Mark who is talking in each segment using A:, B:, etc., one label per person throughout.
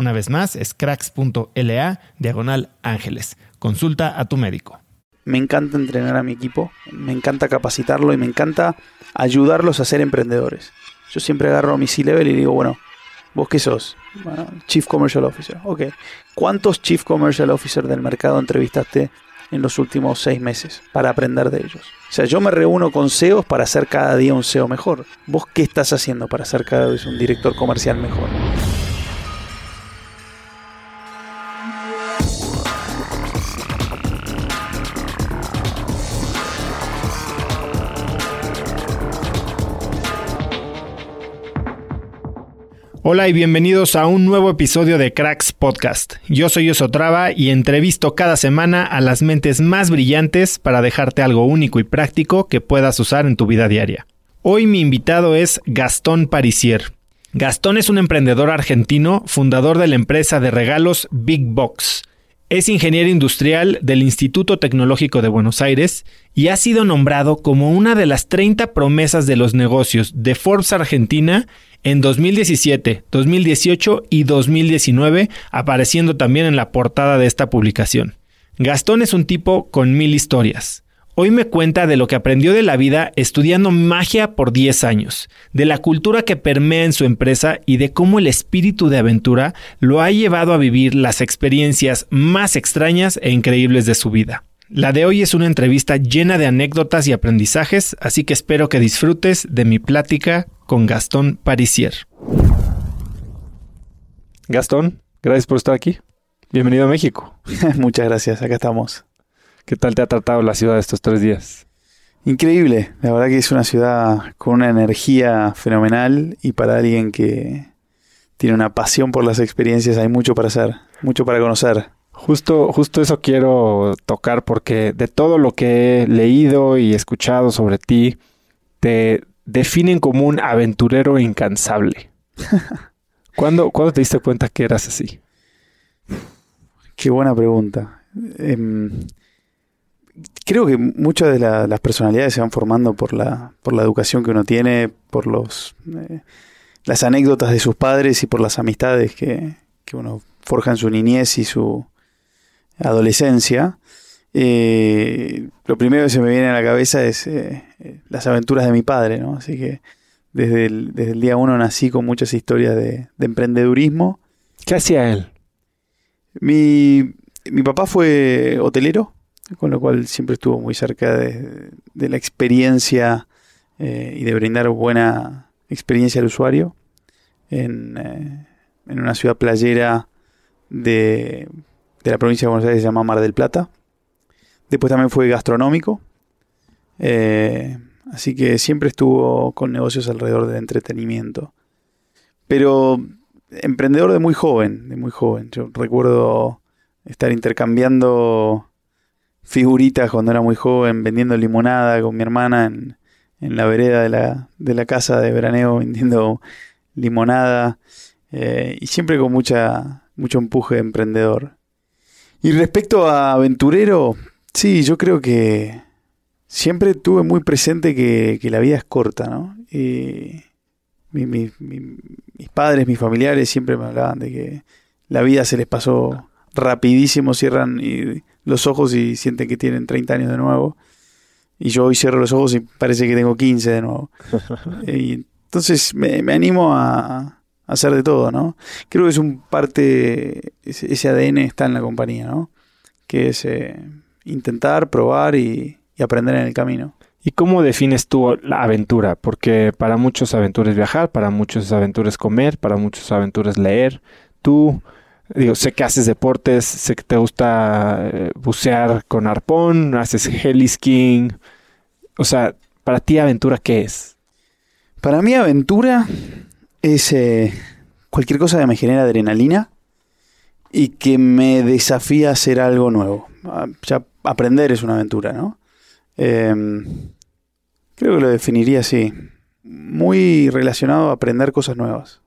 A: Una vez más, es cracks.la diagonal ángeles. Consulta a tu médico.
B: Me encanta entrenar a mi equipo, me encanta capacitarlo y me encanta ayudarlos a ser emprendedores. Yo siempre agarro a mi C-Level y digo, bueno, ¿vos qué sos? Chief Commercial Officer. Ok. ¿Cuántos Chief Commercial Officer del mercado entrevistaste en los últimos seis meses para aprender de ellos? O sea, yo me reúno con CEOs para hacer cada día un CEO mejor. ¿Vos qué estás haciendo para ser cada vez un director comercial mejor?
A: Hola y bienvenidos a un nuevo episodio de Cracks Podcast. Yo soy Osotrava y entrevisto cada semana a las mentes más brillantes para dejarte algo único y práctico que puedas usar en tu vida diaria. Hoy mi invitado es Gastón Parisier. Gastón es un emprendedor argentino, fundador de la empresa de regalos Big Box. Es ingeniero industrial del Instituto Tecnológico de Buenos Aires y ha sido nombrado como una de las 30 promesas de los negocios de Forbes Argentina en 2017, 2018 y 2019, apareciendo también en la portada de esta publicación. Gastón es un tipo con mil historias. Hoy me cuenta de lo que aprendió de la vida estudiando magia por 10 años, de la cultura que permea en su empresa y de cómo el espíritu de aventura lo ha llevado a vivir las experiencias más extrañas e increíbles de su vida. La de hoy es una entrevista llena de anécdotas y aprendizajes, así que espero que disfrutes de mi plática con Gastón Parisier. Gastón, gracias por estar aquí. Bienvenido a México.
B: Muchas gracias, acá estamos.
A: ¿Qué tal te ha tratado la ciudad estos tres días?
B: Increíble, la verdad que es una ciudad con una energía fenomenal y para alguien que tiene una pasión por las experiencias hay mucho para hacer, mucho para conocer.
A: Justo, justo eso quiero tocar porque de todo lo que he leído y escuchado sobre ti, te definen como un aventurero incansable. ¿Cuándo, te diste cuenta que eras así?
B: Qué buena pregunta. Em, creo que muchas de las personalidades se van formando por la, por la educación que uno tiene, por los, eh, las anécdotas de sus padres y por las amistades que, que uno forja en su niñez y su, adolescencia, eh, lo primero que se me viene a la cabeza es eh, las aventuras de mi padre, ¿no? Así que desde el, desde el día uno nací con muchas historias de, emprendedurismo.
A: ¿Qué hacía él?
B: Mi, mi, papá fue hotelero, con lo cual siempre estuvo muy cerca de, la experiencia eh, y de brindar buena experiencia al usuario en, eh, en una ciudad playera de, de, la provincia de Buenos Aires se llama Mar del Plata. Después también fue gastronómico. Eh, así que siempre estuvo con negocios alrededor del entretenimiento. Pero emprendedor de muy joven, de muy joven. Yo recuerdo estar intercambiando figuritas cuando era muy joven, vendiendo limonada con mi hermana en, en la vereda de la, de la casa de veraneo, vendiendo limonada. Eh, y siempre con mucha, mucho empuje de emprendedor. Y respecto a aventurero, sí, yo creo que siempre tuve muy presente que, que la vida es corta, ¿no? Y mis padres, mis familiares siempre me hablaban de que la vida se les pasó rapidísimo, cierran los ojos y sienten que tienen 30 años de nuevo. Y yo hoy cierro los ojos y parece que tengo 15 de nuevo. y entonces me, animo a, hacer de todo, ¿no? Creo que es un parte, ese, ADN está en la compañía, ¿no? Que es eh, intentar, probar y aprender en el camino.
A: ¿Y cómo defines tú la aventura? Porque para muchos aventuras viajar, para muchos aventuras comer, para muchos aventuras leer. Tú, digo, sé que haces deportes, sé que te gusta eh, bucear con arpón, haces heli O sea, para ti aventura, ¿qué es?
B: Para mí aventura es eh, cualquier cosa que me genera adrenalina y que me desafía a hacer algo nuevo. Ya aprender es una aventura, ¿no? Em, creo que lo definiría así. Muy relacionado a aprender cosas nuevas.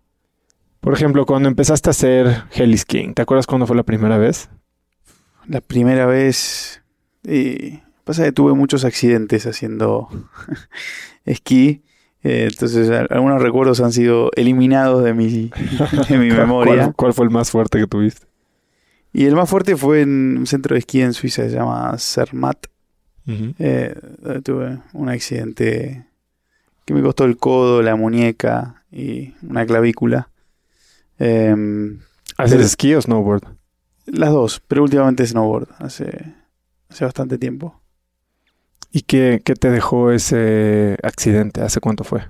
A: Por ejemplo, cuando empezaste a hacer King, ¿te acuerdas cuándo fue la primera vez?
B: La primera vez. Y pasa que tuve muchos accidentes haciendo esquí. Eh, entonces, algunos recuerdos han sido eliminados de mi, de mi memoria.
A: ¿Cuál, fue el más fuerte que tuviste?
B: Y el más fuerte fue en un centro de esquí en Suiza, se llama Zermatt. Eh, tuve un accidente que me costó el codo, la muñeca y una clavícula.
A: Eh, ¿Haces esquí o snowboard?
B: Las dos, pero últimamente snowboard, hace, hace bastante tiempo.
A: ¿Y qué, te dejó ese accidente? ¿Hace cuánto fue?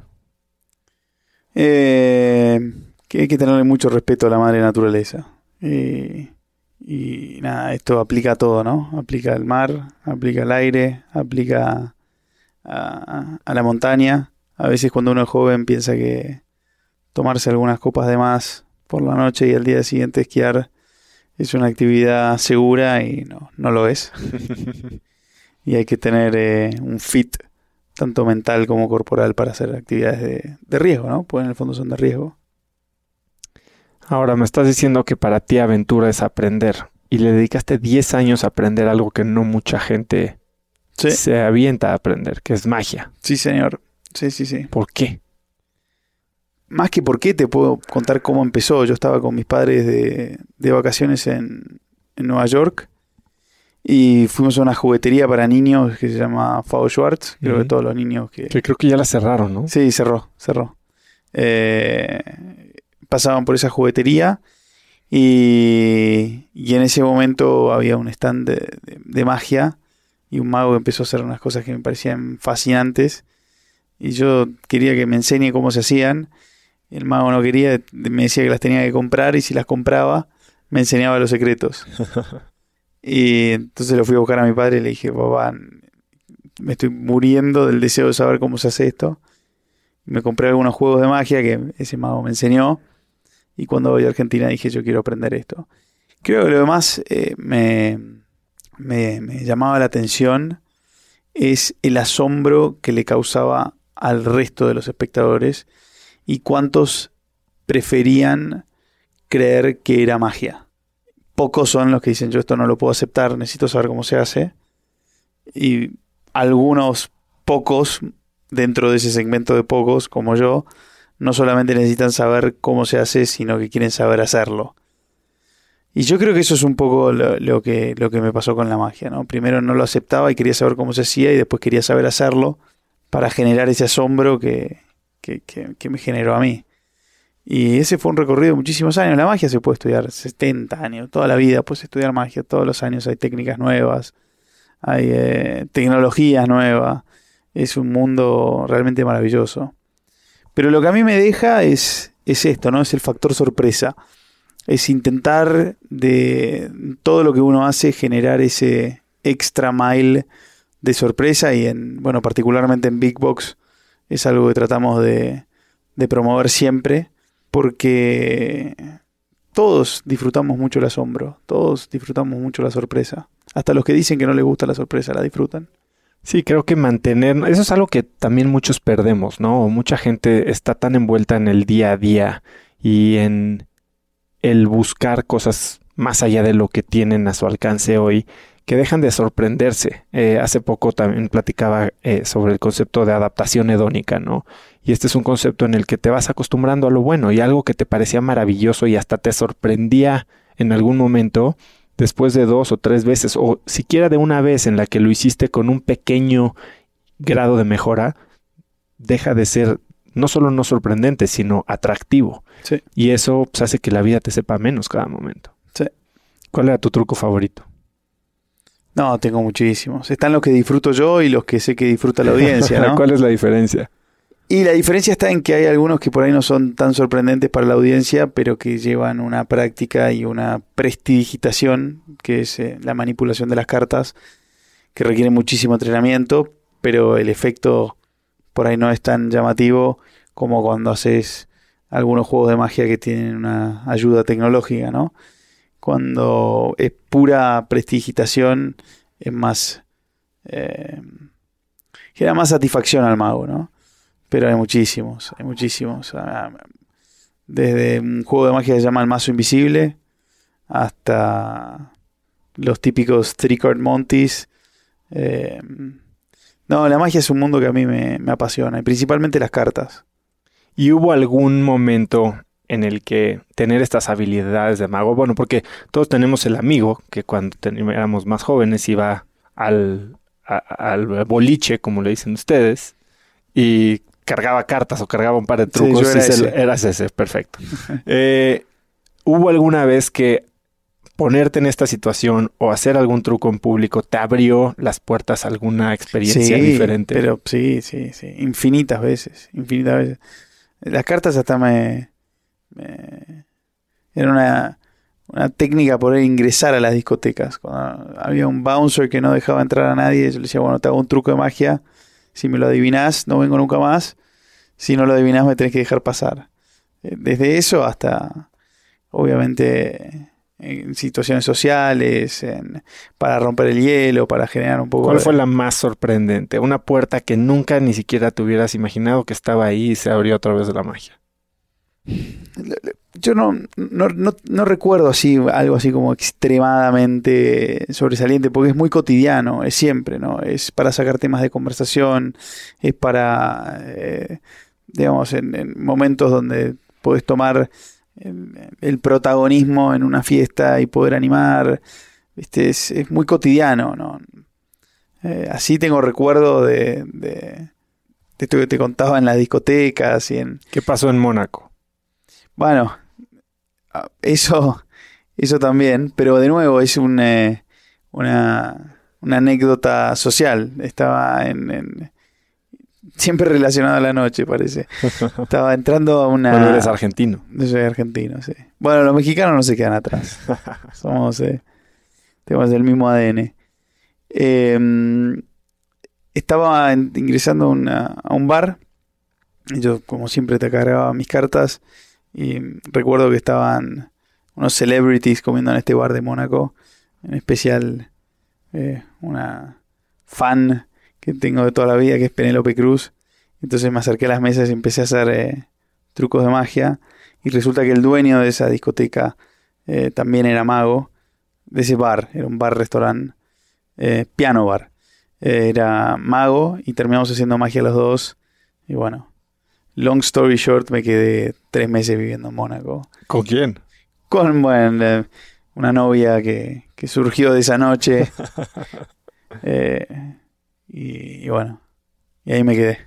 B: Eh, que hay que tenerle mucho respeto a la madre naturaleza. Y y nada, esto aplica a todo, ¿no? Aplica al mar, aplica al aire, aplica a, la montaña. A veces cuando uno es joven piensa que tomarse algunas copas de más por la noche y al día siguiente esquiar es una actividad segura y no, no lo es. y hay que tener eh, un fit tanto mental como corporal para hacer actividades de, de riesgo, ¿no? Pues en el fondo son de riesgo.
A: Ahora me estás diciendo que para ti aventura es aprender y le dedicaste 10 años a aprender algo que no mucha gente se avienta a aprender, que es magia.
B: Sí, señor. Sí, sí, sí.
A: ¿Por qué?
B: Más que por qué, te puedo contar cómo empezó. Yo estaba con mis padres de, de vacaciones en, en, Nueva York y fuimos a una juguetería para niños que se llama Fao Schwartz. Creo que todos los niños que...
A: Que creo que ya la cerraron, ¿no?
B: Sí, cerró, cerró. Eh, pasaban por esa juguetería y, en ese momento había un stand de, magia y un mago empezó a hacer unas cosas que me parecían fascinantes y yo quería que me enseñe cómo se hacían. El mago no quería, me decía que las tenía que comprar y si las compraba me enseñaba los secretos. y entonces lo fui a buscar a mi padre y le dije, papá, me estoy muriendo del deseo de saber cómo se hace esto. Me compré algunos juegos de magia que ese mago me enseñó y cuando voy a Argentina dije yo quiero aprender esto. Creo que lo demás eh, me, me, llamaba la atención es el asombro que le causaba al resto de los espectadores y cuántos preferían creer que era magia. Pocos son los que dicen yo esto no lo puedo aceptar, necesito saber cómo se hace. Y algunos pocos, dentro de ese segmento de pocos, como yo, no solamente necesitan saber cómo se hace, sino que quieren saber hacerlo. Y yo creo que eso es un poco lo, que, lo que me pasó con la magia, ¿no? Primero no lo aceptaba y quería saber cómo se hacía y después quería saber hacerlo para generar ese asombro que, que, me generó a mí. Y ese fue un recorrido de muchísimos años. La magia se puede estudiar 70 años, toda la vida puedes estudiar magia, todos los años hay técnicas nuevas, hay eh, tecnología nueva, es un mundo realmente maravilloso. Pero lo que a mí me deja es, es esto, ¿no? Es el factor sorpresa. Es intentar de todo lo que uno hace generar ese extra mile de sorpresa y en, bueno, particularmente en Big Box es algo que tratamos de, de promover siempre porque todos disfrutamos mucho el asombro, todos disfrutamos mucho la sorpresa. Hasta los que dicen que no les gusta la sorpresa la disfrutan.
A: Sí, creo que mantener, eso es algo que también muchos perdemos, ¿no? Mucha gente está tan envuelta en el día a día y en el buscar cosas más allá de lo que tienen a su alcance hoy, que dejan de sorprenderse. Eh, hace poco también platicaba eh, sobre el concepto de adaptación hedónica, ¿no? Y este es un concepto en el que te vas acostumbrando a lo bueno y algo que te parecía maravilloso y hasta te sorprendía en algún momento, después de dos o tres veces, o siquiera de una vez en la que lo hiciste con un pequeño grado de mejora, deja de ser no solo no sorprendente, sino atractivo. Y eso pues, hace que la vida te sepa menos cada momento.
B: Sí.
A: ¿Cuál era tu truco favorito?
B: No, tengo muchísimos. Están los que disfruto yo y los que sé que disfruta la audiencia, ¿no?
A: ¿Cuál es la diferencia?
B: Y la diferencia está en que hay algunos que por ahí no son tan sorprendentes para la audiencia, pero que llevan una práctica y una prestidigitación, que es eh, la manipulación de las cartas, que requiere muchísimo entrenamiento, pero el efecto por ahí no es tan llamativo como cuando haces algunos juegos de magia que tienen una ayuda tecnológica, ¿no? Cuando es pura prestigitación, es más... Eh, genera más satisfacción al mago, ¿no? Pero hay muchísimos, hay muchísimos. Ah, desde un juego de magia que se llama El Mazo Invisible hasta los típicos Three-Card Monties. Eh, no, la magia es un mundo que a mí me, apasiona, y principalmente las cartas.
A: ¿Y hubo algún momento en el que tener estas habilidades de mago, bueno, porque todos tenemos el amigo que cuando éramos más jóvenes iba al, al boliche, como le dicen ustedes, y cargaba cartas o cargaba un par de trucos.
B: era ese.
A: eras ese, perfecto. Eh, ¿Hubo alguna vez que ponerte en esta situación o hacer algún truco en público te abrió las puertas a alguna experiencia diferente?
B: Pero sí, sí, sí. Infinitas veces. Infinitas veces. Las cartas hasta me. Era una, una técnica poder ingresar a las discotecas. Cuando había un bouncer que no dejaba entrar a nadie, yo le decía, bueno, te hago un truco de magia si me lo adivinás, no vengo nunca más. Si no lo adivinás, me tenés que dejar pasar. Eh, desde eso hasta, obviamente, en situaciones sociales, para romper el hielo, para generar un poco...
A: ¿Cuál fue la más sorprendente? Una puerta que nunca ni siquiera te hubieras imaginado que estaba ahí y se abrió a través de la magia.
B: Yo no, no, no, recuerdo así algo así como extremadamente sobresaliente, porque es muy cotidiano, es siempre, ¿no? Es para sacar temas de conversación, es para, eh, digamos, en, momentos donde puedes tomar el, protagonismo en una fiesta y poder animar, ¿viste? Es, muy cotidiano, ¿no? Eh, así tengo recuerdo de, de, esto que te contaba en las discotecas y en...
A: ¿Qué pasó en Mónaco?
B: Bueno, eso, eso también, pero de nuevo es un, eh, una, una, anécdota social. Estaba en, siempre relacionado a la noche, parece. Estaba entrando a una.
A: Bueno, eres argentino.
B: Yo soy argentino, sí. Bueno, los mexicanos no se quedan atrás. Somos, eh, tenemos el mismo ADN. Em, estaba ingresando a un bar. Yo, como siempre, te cargaba mis cartas y recuerdo que estaban unos celebrities comiendo en este bar de Mónaco. En especial eh, una fan que tengo de toda la vida, que es Penélope Cruz. Entonces me acerqué a las mesas y empecé a hacer eh, trucos de magia. Y resulta que el dueño de esa discoteca eh, también era mago. De ese bar, era un bar-restaurante, piano bar. era mago y terminamos haciendo magia los dos. Y bueno, Long story short, me quedé tres meses viviendo en Mónaco.
A: ¿Con quién?
B: Con, bueno, una novia que, surgió de esa noche. Eh, y, bueno, y ahí me quedé.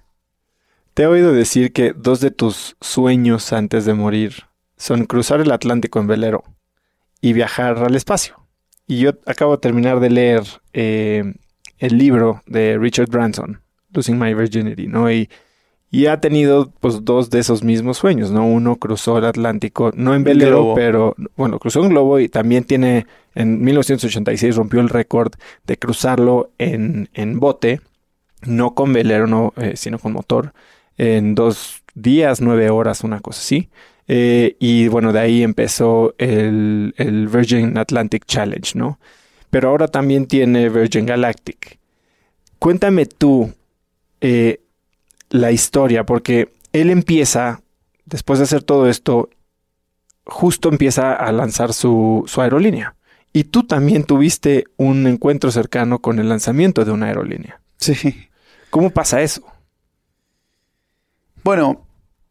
A: Te he oído decir que dos de tus sueños antes de morir son cruzar el Atlántico en velero y viajar al espacio. Y yo acabo de terminar de leer eh, el libro de Richard Branson, Losing My Virginity, ¿no? Y, y ha tenido pues dos de esos mismos sueños, ¿no? Uno cruzó el Atlántico, no en velero, pero bueno, cruzó un globo y también tiene, en 1986 rompió el récord de cruzarlo en, en bote, no con velero, no, eh, sino con motor, en dos días, nueve horas, una cosa así. Eh, y bueno, de ahí empezó el, el Virgin Atlantic Challenge, ¿no? Pero ahora también tiene Virgin Galactic. Cuéntame tú, eh, la historia, porque él empieza, después de hacer todo esto, justo empieza a lanzar su, su aerolínea. Y tú también tuviste un encuentro cercano con el lanzamiento de una aerolínea.
B: Sí.
A: ¿Cómo pasa eso?
B: Bueno,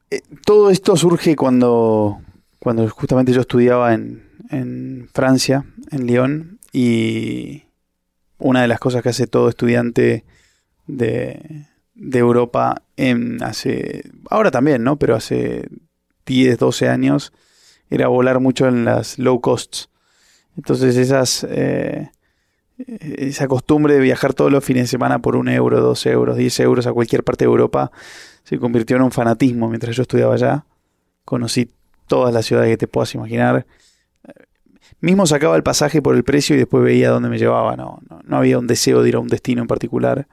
B: eh, todo esto surge cuando, cuando justamente yo estudiaba en, en Francia, en Lyon, y una de las cosas que hace todo estudiante de, de Europa en hace, ahora también, ¿no? Pero hace 10, 12 años era volar mucho en las low costs. Entonces esas, eh, esa costumbre de viajar todos los fines de semana por un euro, dos euros, diez euros a cualquier parte de Europa se convirtió en un fanatismo mientras yo estudiaba allá. Conocí todas las ciudades que te puedas imaginar. Mismo sacaba el pasaje por el precio y después veía dónde me llevaba. no, no había un deseo de ir a un destino en particular.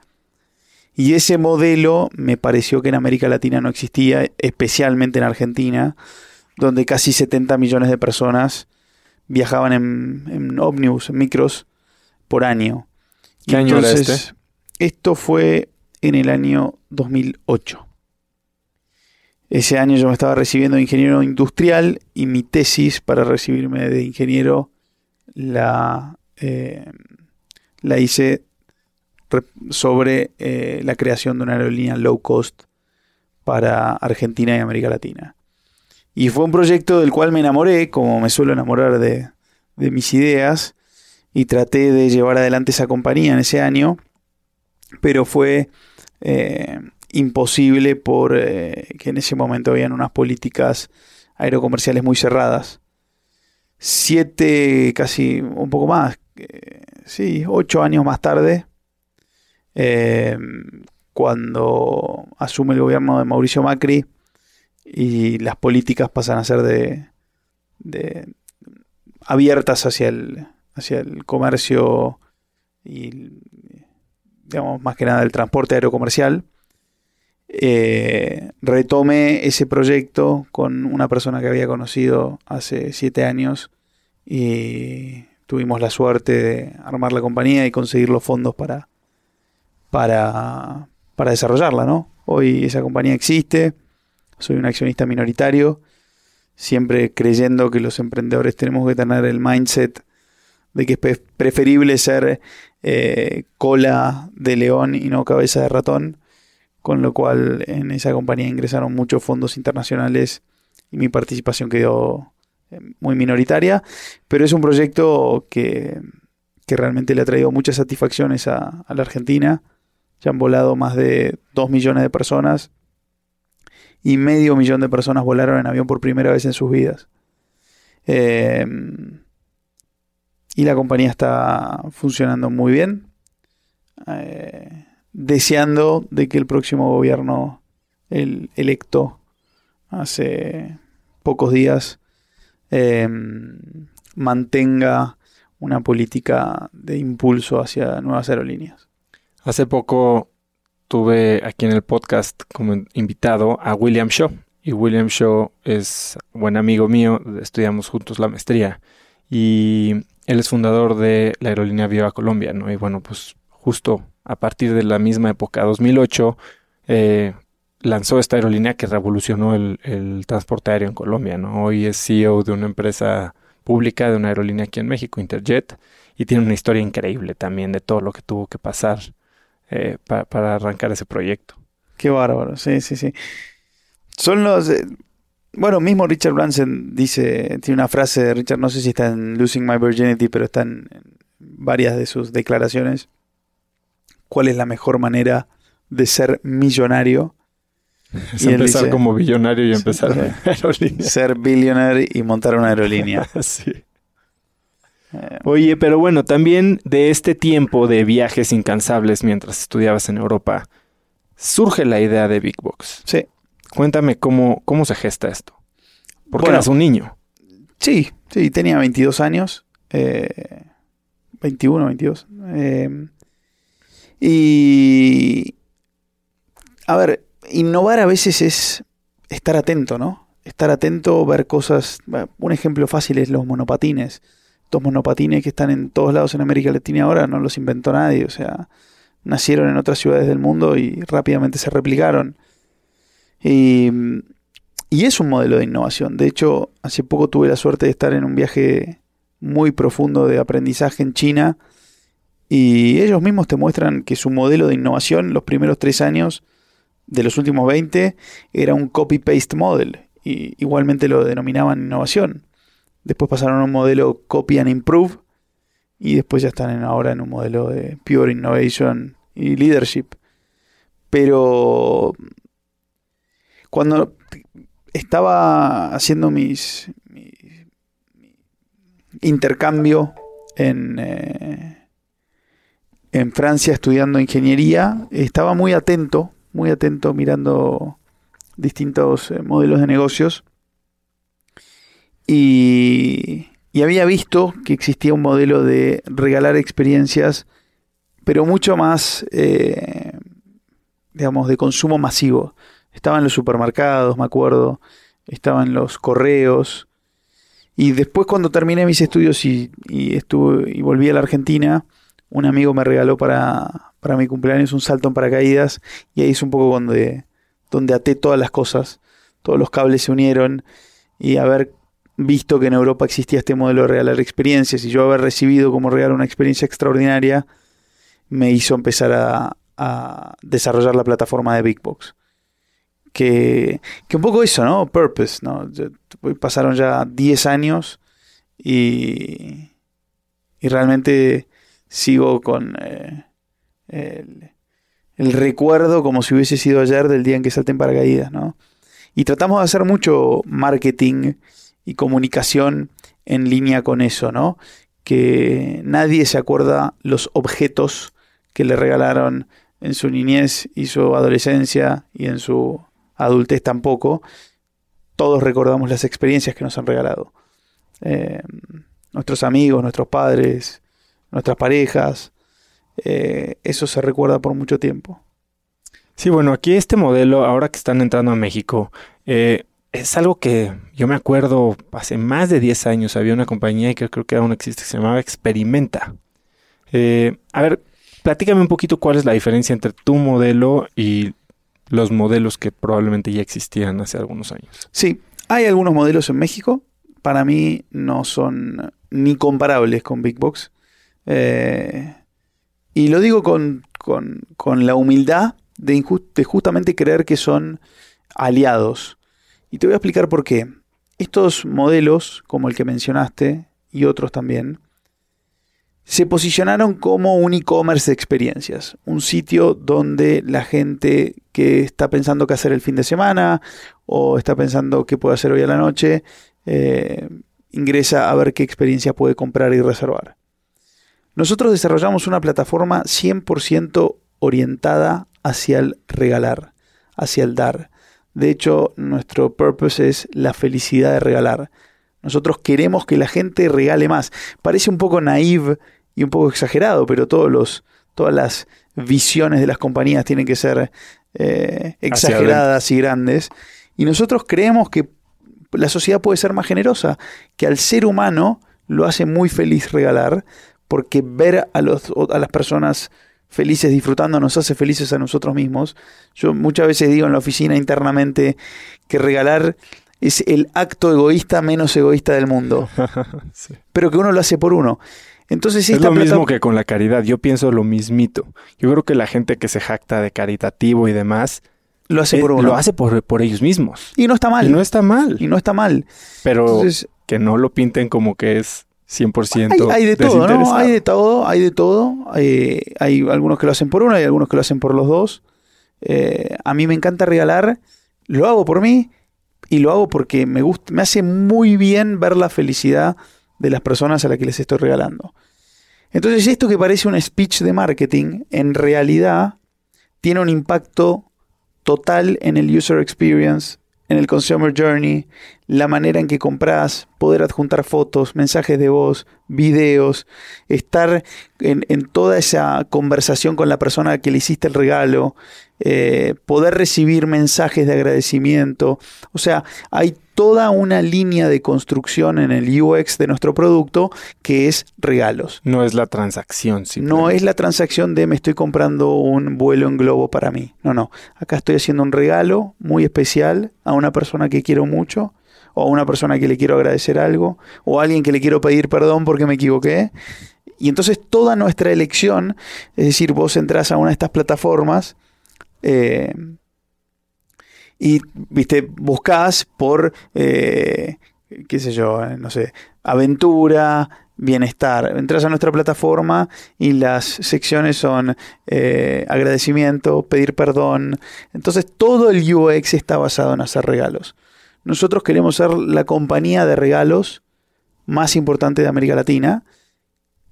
B: Y ese modelo me pareció que en América Latina no existía, especialmente en Argentina, donde casi 70 millones de personas viajaban en, en ómnibus, en micros, por año.
A: ¿Qué año era este?
B: Esto fue en el año 2008. Ese año yo me estaba recibiendo de ingeniero industrial y mi tesis para recibirme de ingeniero la, eh, la hice sobre eh, la creación de una aerolínea low cost para Argentina y América Latina. Y fue un proyecto del cual me enamoré, como me suelo enamorar de, mis ideas, y traté de llevar adelante esa compañía en ese año, pero fue eh, imposible por eh, que en ese momento habían unas políticas aerocomerciales muy cerradas. Siete, casi un poco más, sí, ocho años más tarde, eh, cuando asume el gobierno de Mauricio Macri y las políticas pasan a ser de, abiertas hacia el, hacia el comercio y digamos más que nada el transporte aerocomercial. Eh, retome ese proyecto con una persona que había conocido hace siete años y tuvimos la suerte de armar la compañía y conseguir los fondos para, para, para desarrollarla, ¿no? Hoy esa compañía existe, soy un accionista minoritario, siempre creyendo que los emprendedores tenemos que tener el mindset de que es preferible ser eh, cola de león y no cabeza de ratón, con lo cual en esa compañía ingresaron muchos fondos internacionales y mi participación quedó eh, muy minoritaria, pero es un proyecto que, que realmente le ha traído muchas satisfacciones a, a la Argentina ya han volado más de 2 millones de personas y medio millón de personas volaron en avión por primera vez en sus vidas. Em, y la compañía está funcionando muy bien. Eh, deseando de que el próximo gobierno, el electo hace pocos días, em, mantenga una política de impulso hacia nuevas aerolíneas.
A: Hace poco tuve aquí en el podcast como invitado a William Shaw. Y William Shaw es buen amigo mío, estudiamos juntos la maestría. Y él es fundador de la aerolínea Viva Colombia, ¿no? Y bueno, pues justo a partir de la misma época, 2008, eh, lanzó esta aerolínea que revolucionó el, el, transporte aéreo en Colombia, ¿no? Hoy es CEO de una empresa pública, de una aerolínea aquí en México, Interjet, y tiene una historia increíble también de todo lo que tuvo que pasar eh, para arrancar ese proyecto.
B: Qué bárbaro, sí, sí, sí. Son los... Eh, bueno, mismo Richard Branson dice, tiene una frase de Richard, no sé si está en Losing My Virginity, pero está en, varias de sus declaraciones. ¿Cuál es la mejor manera de ser millonario?
A: Es empezar como billonario y empezar una aerolínea.
B: Ser billionaire y montar una aerolínea.
A: sí.
B: Eh,
A: Oye, pero bueno, también de este tiempo de viajes incansables mientras estudiabas en Europa, surge la idea de Big Box.
B: sí,
A: Cuéntame cómo, cómo se gesta esto. Porque
B: Bueno.
A: eras un niño.
B: sí, sí, tenía 22 años. eh, 21, 22. eh, y... A ver, innovar a veces es estar atento, ¿no? Estar atento, ver cosas... bueno, Un ejemplo fácil es los monopatines. Estos monopatines que están en todos lados en América Latina ahora no los inventó nadie, o sea, nacieron en otras ciudades del mundo y rápidamente se replicaron. Y, y es un modelo de innovación. De hecho, hace poco tuve la suerte de estar en un viaje muy profundo de aprendizaje en China y ellos mismos te muestran que su modelo de innovación los primeros tres años de los últimos 20 era un copy-paste model y igualmente lo denominaban innovación. Después pasaron a un modelo copy and improve y después ya están ahora en un modelo de pure innovation y leadership. Pero cuando estaba haciendo mis, mi, mi intercambio en, eh, en Francia estudiando ingeniería, estaba muy atento, muy atento mirando distintos eh, modelos de negocios y, y había visto que existía un modelo de regalar experiencias, pero mucho más, eh, digamos, de consumo masivo. Estaba en los supermercados, me acuerdo, estaba en los correos. Y después cuando terminé mis estudios y, y estuve, y volví a la Argentina, un amigo me regaló para, para mi cumpleaños un salto en paracaídas y ahí es un poco donde, donde até todas las cosas, todos los cables se unieron y haber visto que en Europa existía este modelo de regalar experiencias y yo haber recibido como regalo una experiencia extraordinaria me hizo empezar a, desarrollar la plataforma de Big Box. Que, que un poco eso, ¿no? Purpose, ¿no? Pasaron ya 10 años y, y realmente sigo con eh, el, el recuerdo como si hubiese sido ayer del día en que salté en paracaídas, ¿no? Y tratamos de hacer mucho marketing y comunicación en línea con eso, ¿no? Que nadie se acuerda los objetos que le regalaron en su niñez y su adolescencia y en su adultez tampoco. Todos recordamos las experiencias que nos han regalado. Eh, nuestros amigos, nuestros padres, nuestras parejas. eh, eso se recuerda por mucho tiempo.
A: Sí, bueno, aquí este modelo, ahora que están entrando a México, eh, es algo que yo me acuerdo hace más de 10 años. Había una compañía que creo que aún existe que se llamaba Experimenta. Eh, a ver, platícame un poquito cuál es la diferencia entre tu modelo y los modelos que probablemente ya existían hace algunos años.
B: Sí, hay algunos modelos en México. Para mí no son ni comparables con Big Box. Eh, y lo digo con, con- con la humildad de, inju- de justamente creer que son aliados. Y te voy a explicar por qué. Estos modelos, como el que mencionaste, y otros también, se posicionaron como un e-commerce de experiencias. Un sitio donde la gente que está pensando qué hacer el fin de semana o está pensando qué puede hacer hoy a la noche, eh, ingresa a ver qué experiencia puede comprar y reservar. Nosotros desarrollamos una plataforma 100% orientada hacia el regalar, hacia el dar. De hecho, nuestro purpose es la felicidad de regalar. Nosotros queremos que la gente regale más. Parece un poco naive y un poco exagerado, pero todos los, todas las visiones de las compañías tienen que ser eh, exageradas y grandes. Y nosotros creemos que la sociedad puede ser más generosa, que al ser humano lo hace muy feliz regalar, porque ver a, los, a las personas felices disfrutando nos hace felices a nosotros mismos. Yo muchas veces digo en la oficina internamente que regalar es el acto egoísta menos egoísta del mundo,
A: Sí.
B: pero que uno lo hace por uno. Entonces,
A: Es lo mismo que con la caridad. Yo pienso lo mismito. Yo creo que la gente que se jacta de caritativo y demás
B: lo hace
A: eh,
B: por uno.
A: lo hace por, por ellos mismos.
B: Y no está mal.
A: Y no está mal.
B: Y no está mal.
A: Pero
B: Entonces,
A: que no lo pinten como que es 100%
B: hay, hay de todo, ¿no? Hay de todo, hay de todo. Eh, hay algunos que lo hacen por uno, hay algunos que lo hacen por los dos. Eh, a mí me encanta regalar, lo hago por mí y lo hago porque me gusta, me hace muy bien ver la felicidad de las personas a las que les estoy regalando. Entonces esto que parece un speech de marketing, en realidad tiene un impacto total en el user experience, en el consumer journey, la manera en que compras, poder adjuntar fotos, mensajes de voz, videos, estar en, toda esa conversación con la persona que le hiciste el regalo, eh, poder recibir mensajes de agradecimiento. O sea, hay toda una línea de construcción en el UX de nuestro producto que es regalos.
A: No es la transacción.
B: No es la transacción de me estoy comprando un vuelo en globo para mí. No, no. Acá estoy haciendo un regalo muy especial a una persona que quiero mucho o a una persona que le quiero agradecer algo o a alguien que le quiero pedir perdón porque me equivoqué. Y entonces toda nuestra elección, es decir, vos entras a una de estas plataformas, eh, y, viste, buscas por, eh, qué sé yo, eh, no sé, aventura, bienestar. Entras a nuestra plataforma y las secciones son eh, agradecimiento, pedir perdón. Entonces todo el UX está basado en hacer regalos. Nosotros queremos ser la compañía de regalos más importante de América Latina.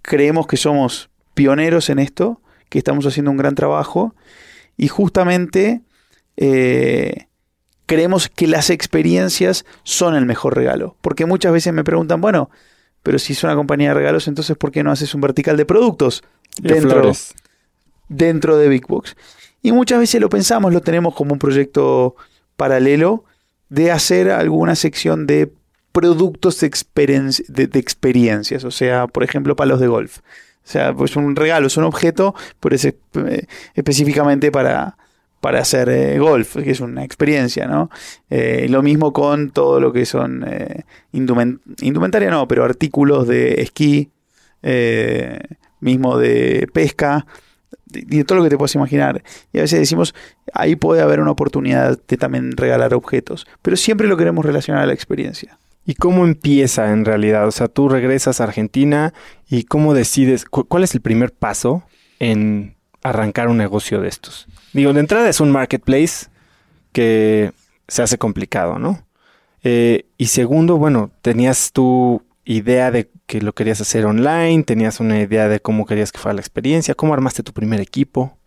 B: Creemos que somos pioneros en esto, que estamos haciendo un gran trabajo y justamente creemos que las experiencias son el mejor regalo. Porque muchas veces me preguntan, bueno, pero si es una compañía de regalos, entonces ¿por qué no haces un vertical de productos dentro, dentro de Big Box? Y muchas veces lo pensamos, lo tenemos como un proyecto paralelo de hacer alguna sección de productos de, experiencias, o sea, por ejemplo, palos de golf. O sea, pues un regalo, es un objeto, pero es eh, específicamente para, para hacer eh, golf, que es una experiencia, ¿no? Eh, lo mismo con todo lo que son eh, indumentaria, no, pero artículos de esquí, mismo de pesca, de todo lo que te puedas imaginar. Y a veces decimos, ahí puede haber una oportunidad de también regalar objetos, pero siempre lo queremos relacionar a la experiencia.
A: ¿Y cómo empieza en realidad? O sea, tú regresas a Argentina y cómo decides, cuál es el primer paso en arrancar un negocio de estos? Digo, de entrada es un marketplace que se hace complicado, ¿no? Eh, y segundo, bueno, tenías tu idea de que lo querías hacer online, tenías una idea de cómo querías que fuera la experiencia, cómo armaste tu primer equipo.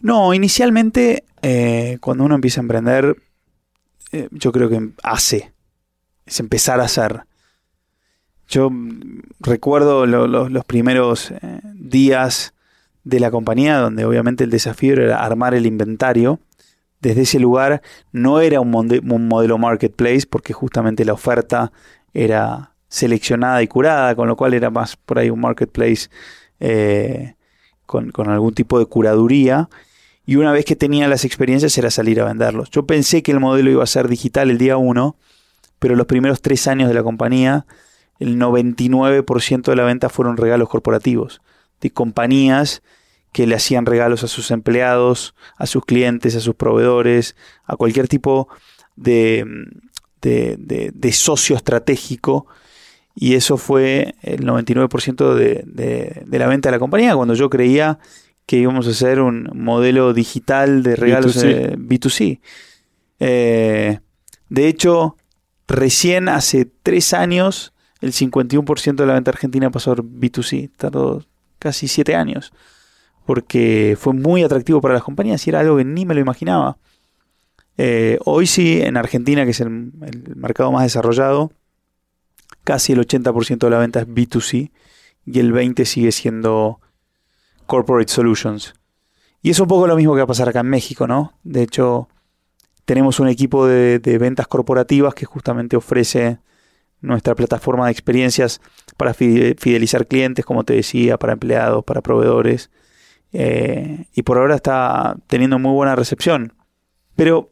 B: No, inicialmente eh, cuando uno empieza a emprender, eh, yo creo que hace, es empezar a hacer. Yo recuerdo los primeros días de la compañía, donde obviamente el desafío era armar el inventario. Desde ese lugar no era un, modelo marketplace porque justamente la oferta era seleccionada y curada, con lo cual era más por ahí un marketplace eh, con, algún tipo de curaduría. Y una vez que tenía las experiencias era salir a venderlos. Yo pensé que el modelo iba a ser digital el día 1, pero los primeros tres años de la compañía, el 99% de la venta fueron regalos corporativos de compañías que le hacían regalos a sus empleados, a sus clientes, a sus proveedores, a cualquier tipo de, de, socio estratégico. Y eso fue el 99% de, la venta de la compañía, cuando yo creía que íbamos a hacer un modelo digital de regalos B2C. Eh, de hecho, recién hace tres años, el 51% de la venta argentina pasó a B2C. Tardó casi siete años porque fue muy atractivo para las compañías y era algo que ni me lo imaginaba. Eh, hoy sí, en Argentina, que es el, mercado más desarrollado, casi el 80% de la venta es B2C y el 20% sigue siendo Corporate Solutions. Y es un poco lo mismo que va a pasar acá en México, ¿no? De hecho, tenemos un equipo de, de ventas corporativas que justamente ofrece nuestra plataforma de experiencias para fidelizar clientes, como te decía, para empleados, para proveedores eh, y por ahora está teniendo muy buena recepción. Pero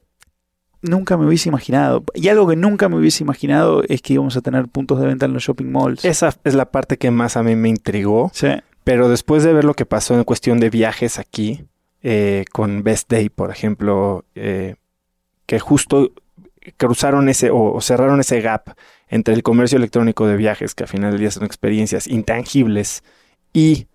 B: nunca me hubiese imaginado. Y algo que nunca me hubiese imaginado es que íbamos a tener puntos de venta en los shopping malls.
A: Esa es la parte que más a mí me intrigó. Sí. Pero después de ver lo que pasó en cuestión de viajes aquí, eh, con Best Day, por ejemplo, eh, que justo cruzaron ese o, cerraron ese gap entre el comercio electrónico de viajes, que al final del día son experiencias intangibles, y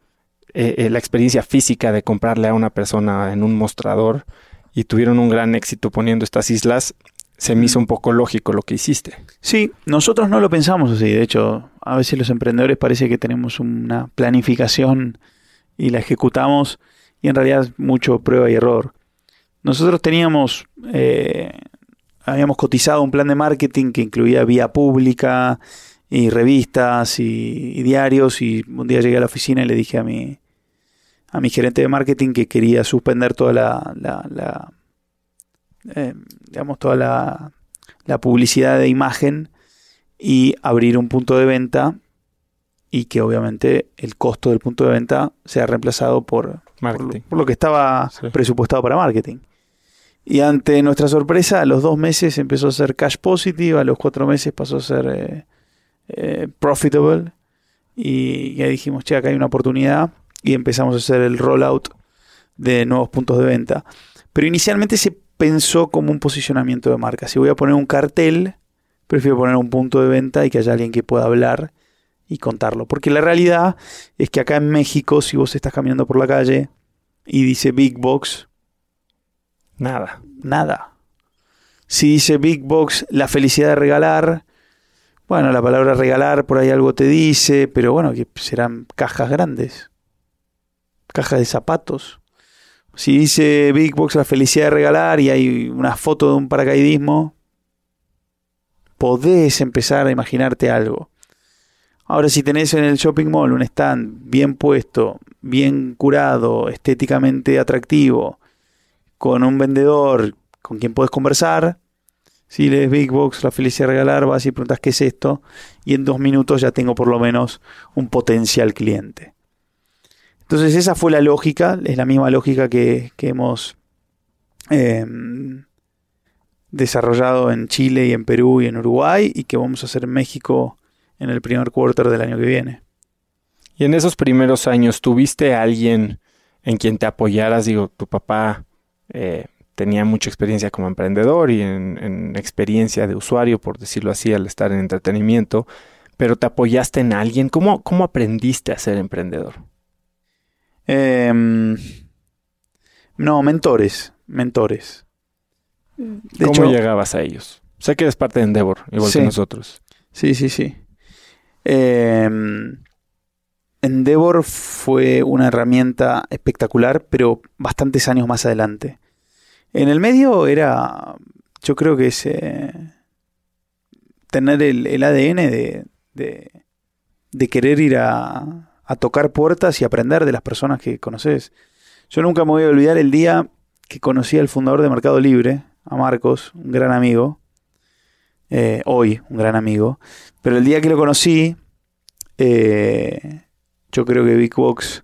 A: eh, eh, la experiencia física de comprarle a una persona en un mostrador y tuvieron un gran éxito poniendo estas islas, se me hizo un poco lógico lo que hiciste.
B: Sí, nosotros no lo pensamos así. De hecho, a veces los emprendedores parece que tenemos una planificación y la ejecutamos y en realidad es mucho prueba y error. Nosotros teníamos, eh, habíamos cotizado un plan de marketing que incluía vía pública y revistas y, diarios. Y un día llegué a la oficina y le dije a mi, a mi gerente de marketing que quería suspender toda la eh, digamos, toda la, publicidad de imagen y abrir un punto de venta y que obviamente el costo del punto de venta sea reemplazado por, por, lo que estaba presupuestado para marketing. Y ante nuestra sorpresa, a los dos meses empezó a ser cash positive, a los cuatro meses pasó a ser eh, eh, profitable. Y ya dijimos, che, acá hay una oportunidad. Y empezamos a hacer el rollout de nuevos puntos de venta. Pero inicialmente se pensó como un posicionamiento de marca. Si voy a poner un cartel, prefiero poner un punto de venta y que haya alguien que pueda hablar y contarlo. Porque la realidad es que acá en México, si vos estás caminando por la calle y dice Big Box,
A: nada.
B: Nada. Si dice Big Box, la felicidad de regalar, bueno, la palabra regalar por ahí algo te dice, pero bueno, que serán cajas grandes. Cajas de zapatos. Si dice Big Box la felicidad de regalar y hay una foto de un paracaidismo, podés empezar a imaginarte algo. Ahora, si tenés en el shopping mall un stand bien puesto, bien curado, estéticamente atractivo, con un vendedor con quien podés conversar, si lees Big Box, la felicidad regalar, vas y preguntas qué es esto, y en dos minutos ya tengo por lo menos un potencial cliente. Entonces esa fue la lógica, es la misma lógica que, hemos em, desarrollado en Chile y en Perú y en Uruguay y que vamos a hacer en México en el primer quarter del año que viene.
A: Y en esos primeros años, ¿tuviste a alguien en quien te apoyaras? Digo, tu papá eh, tenía mucha experiencia como emprendedor y en, en, experiencia de usuario, por decirlo así, al estar en entretenimiento, pero te apoyaste en alguien. ¿Cómo, cómo aprendiste a ser emprendedor?
B: Em, no, mentores, mentores.
A: ¿Cómo llegabas a ellos? Sé que eres parte de Endeavor, igual que nosotros.
B: Sí, sí, sí. Em, Endeavor fue una herramienta espectacular, pero bastantes años más adelante. En el medio era, yo creo que es eh, tener el, ADN de, querer ir a, tocar puertas y aprender de las personas que conoces. Yo nunca me voy a olvidar el día que conocí al fundador de Mercado Libre, a Marcos, un gran amigo, eh, hoy un gran amigo, pero el día que lo conocí, eh, yo creo que Big Box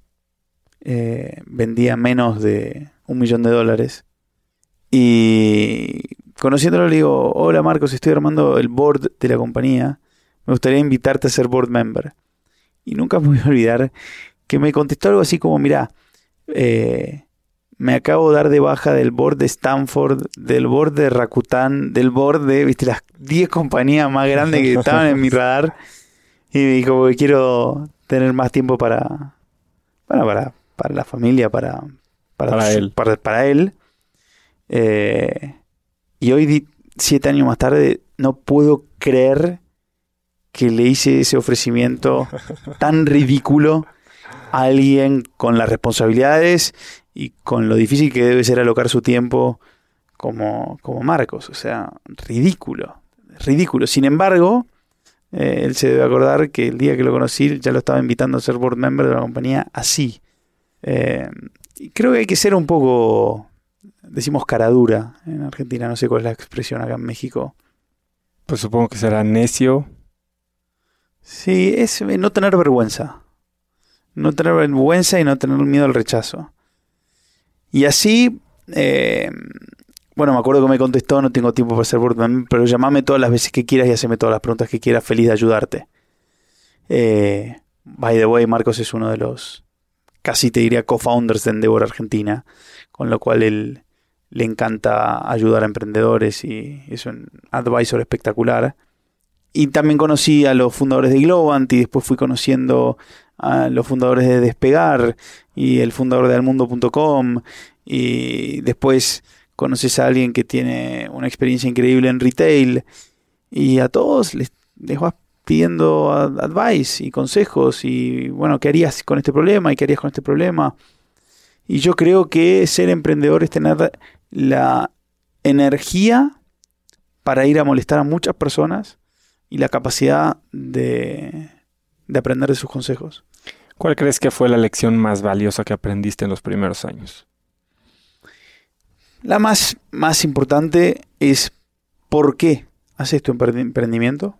B: vendía menos de un millón de dólares. Y conociéndolo le digo, hola Marcos, estoy armando el board de la compañía, me gustaría invitarte a ser board member. Y nunca me voy a olvidar que me contestó algo así como, mira, eh, me acabo de dar de baja del board de Stanford, del board de Rakuten, del board de, viste, las 10 compañías más grandes que estaban en mi radar. Y me dijo, que quiero tener más tiempo para, para, para, la familia, para,
A: para, él.
B: Para, él. Eh, y hoy, siete años más tarde, no puedo creer que le hice ese ofrecimiento tan ridículo a alguien con las responsabilidades y con lo difícil que debe ser alocar su tiempo como, como Marcos. O sea, ridículo, ridículo. Sin embargo, eh, él se debe acordar que el día que lo conocí ya lo estaba invitando a ser board member de la compañía así. Eh, creo que hay que ser un poco, decimos cara dura en Argentina, no sé cuál es la expresión acá en México.
A: Pues supongo que será necio
B: Sí, es eh, no tener vergüenza. No tener vergüenza y no tener miedo al rechazo. Y así, eh, bueno, me acuerdo que me contestó, no tengo tiempo para hacer board pero llamame todas las veces que quieras y haceme todas las preguntas que quieras, feliz de ayudarte. Eh, by the way, Marcos es uno de los, casi te diría, co-founders de Endeavor Argentina, con lo cual él le encanta ayudar a emprendedores y es un advisor espectacular. Y también conocí a los fundadores de Globant y después fui conociendo a los fundadores de Despegar y el fundador de almundo.com y después conoces a alguien que tiene una experiencia increíble en retail y a todos les, les pidiendo advice y consejos y bueno, ¿qué harías con este problema y qué harías con este problema? Y yo creo que ser emprendedor es tener la energía para ir a molestar a muchas personas y la capacidad de, de aprender de sus consejos.
C: ¿Cuál crees que fue la lección más valiosa que aprendiste en los primeros años?
B: La más, más importante es por qué haces tu emprendimiento,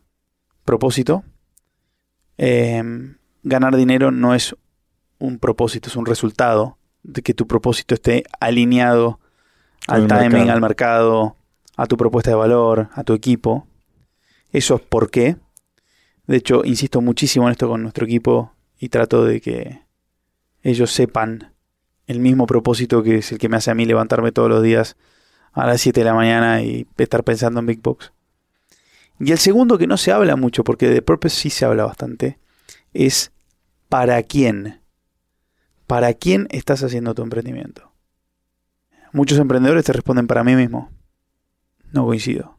B: propósito. Em, ganar dinero no es un propósito, es un resultado de que tu propósito esté alineado al timing, al mercado, a tu propuesta de valor, a tu equipo. Eso es por qué. De hecho, insisto muchísimo en esto con nuestro equipo y trato de que ellos sepan el mismo propósito que es el que me hace a mí levantarme todos los días a las 7 de la mañana y estar pensando en Big Box. Y el segundo que no se habla mucho, porque de Purpose sí se habla bastante, es ¿para quién? ¿Para quién estás haciendo tu emprendimiento? Muchos emprendedores te responden para mí mismo. No coincido.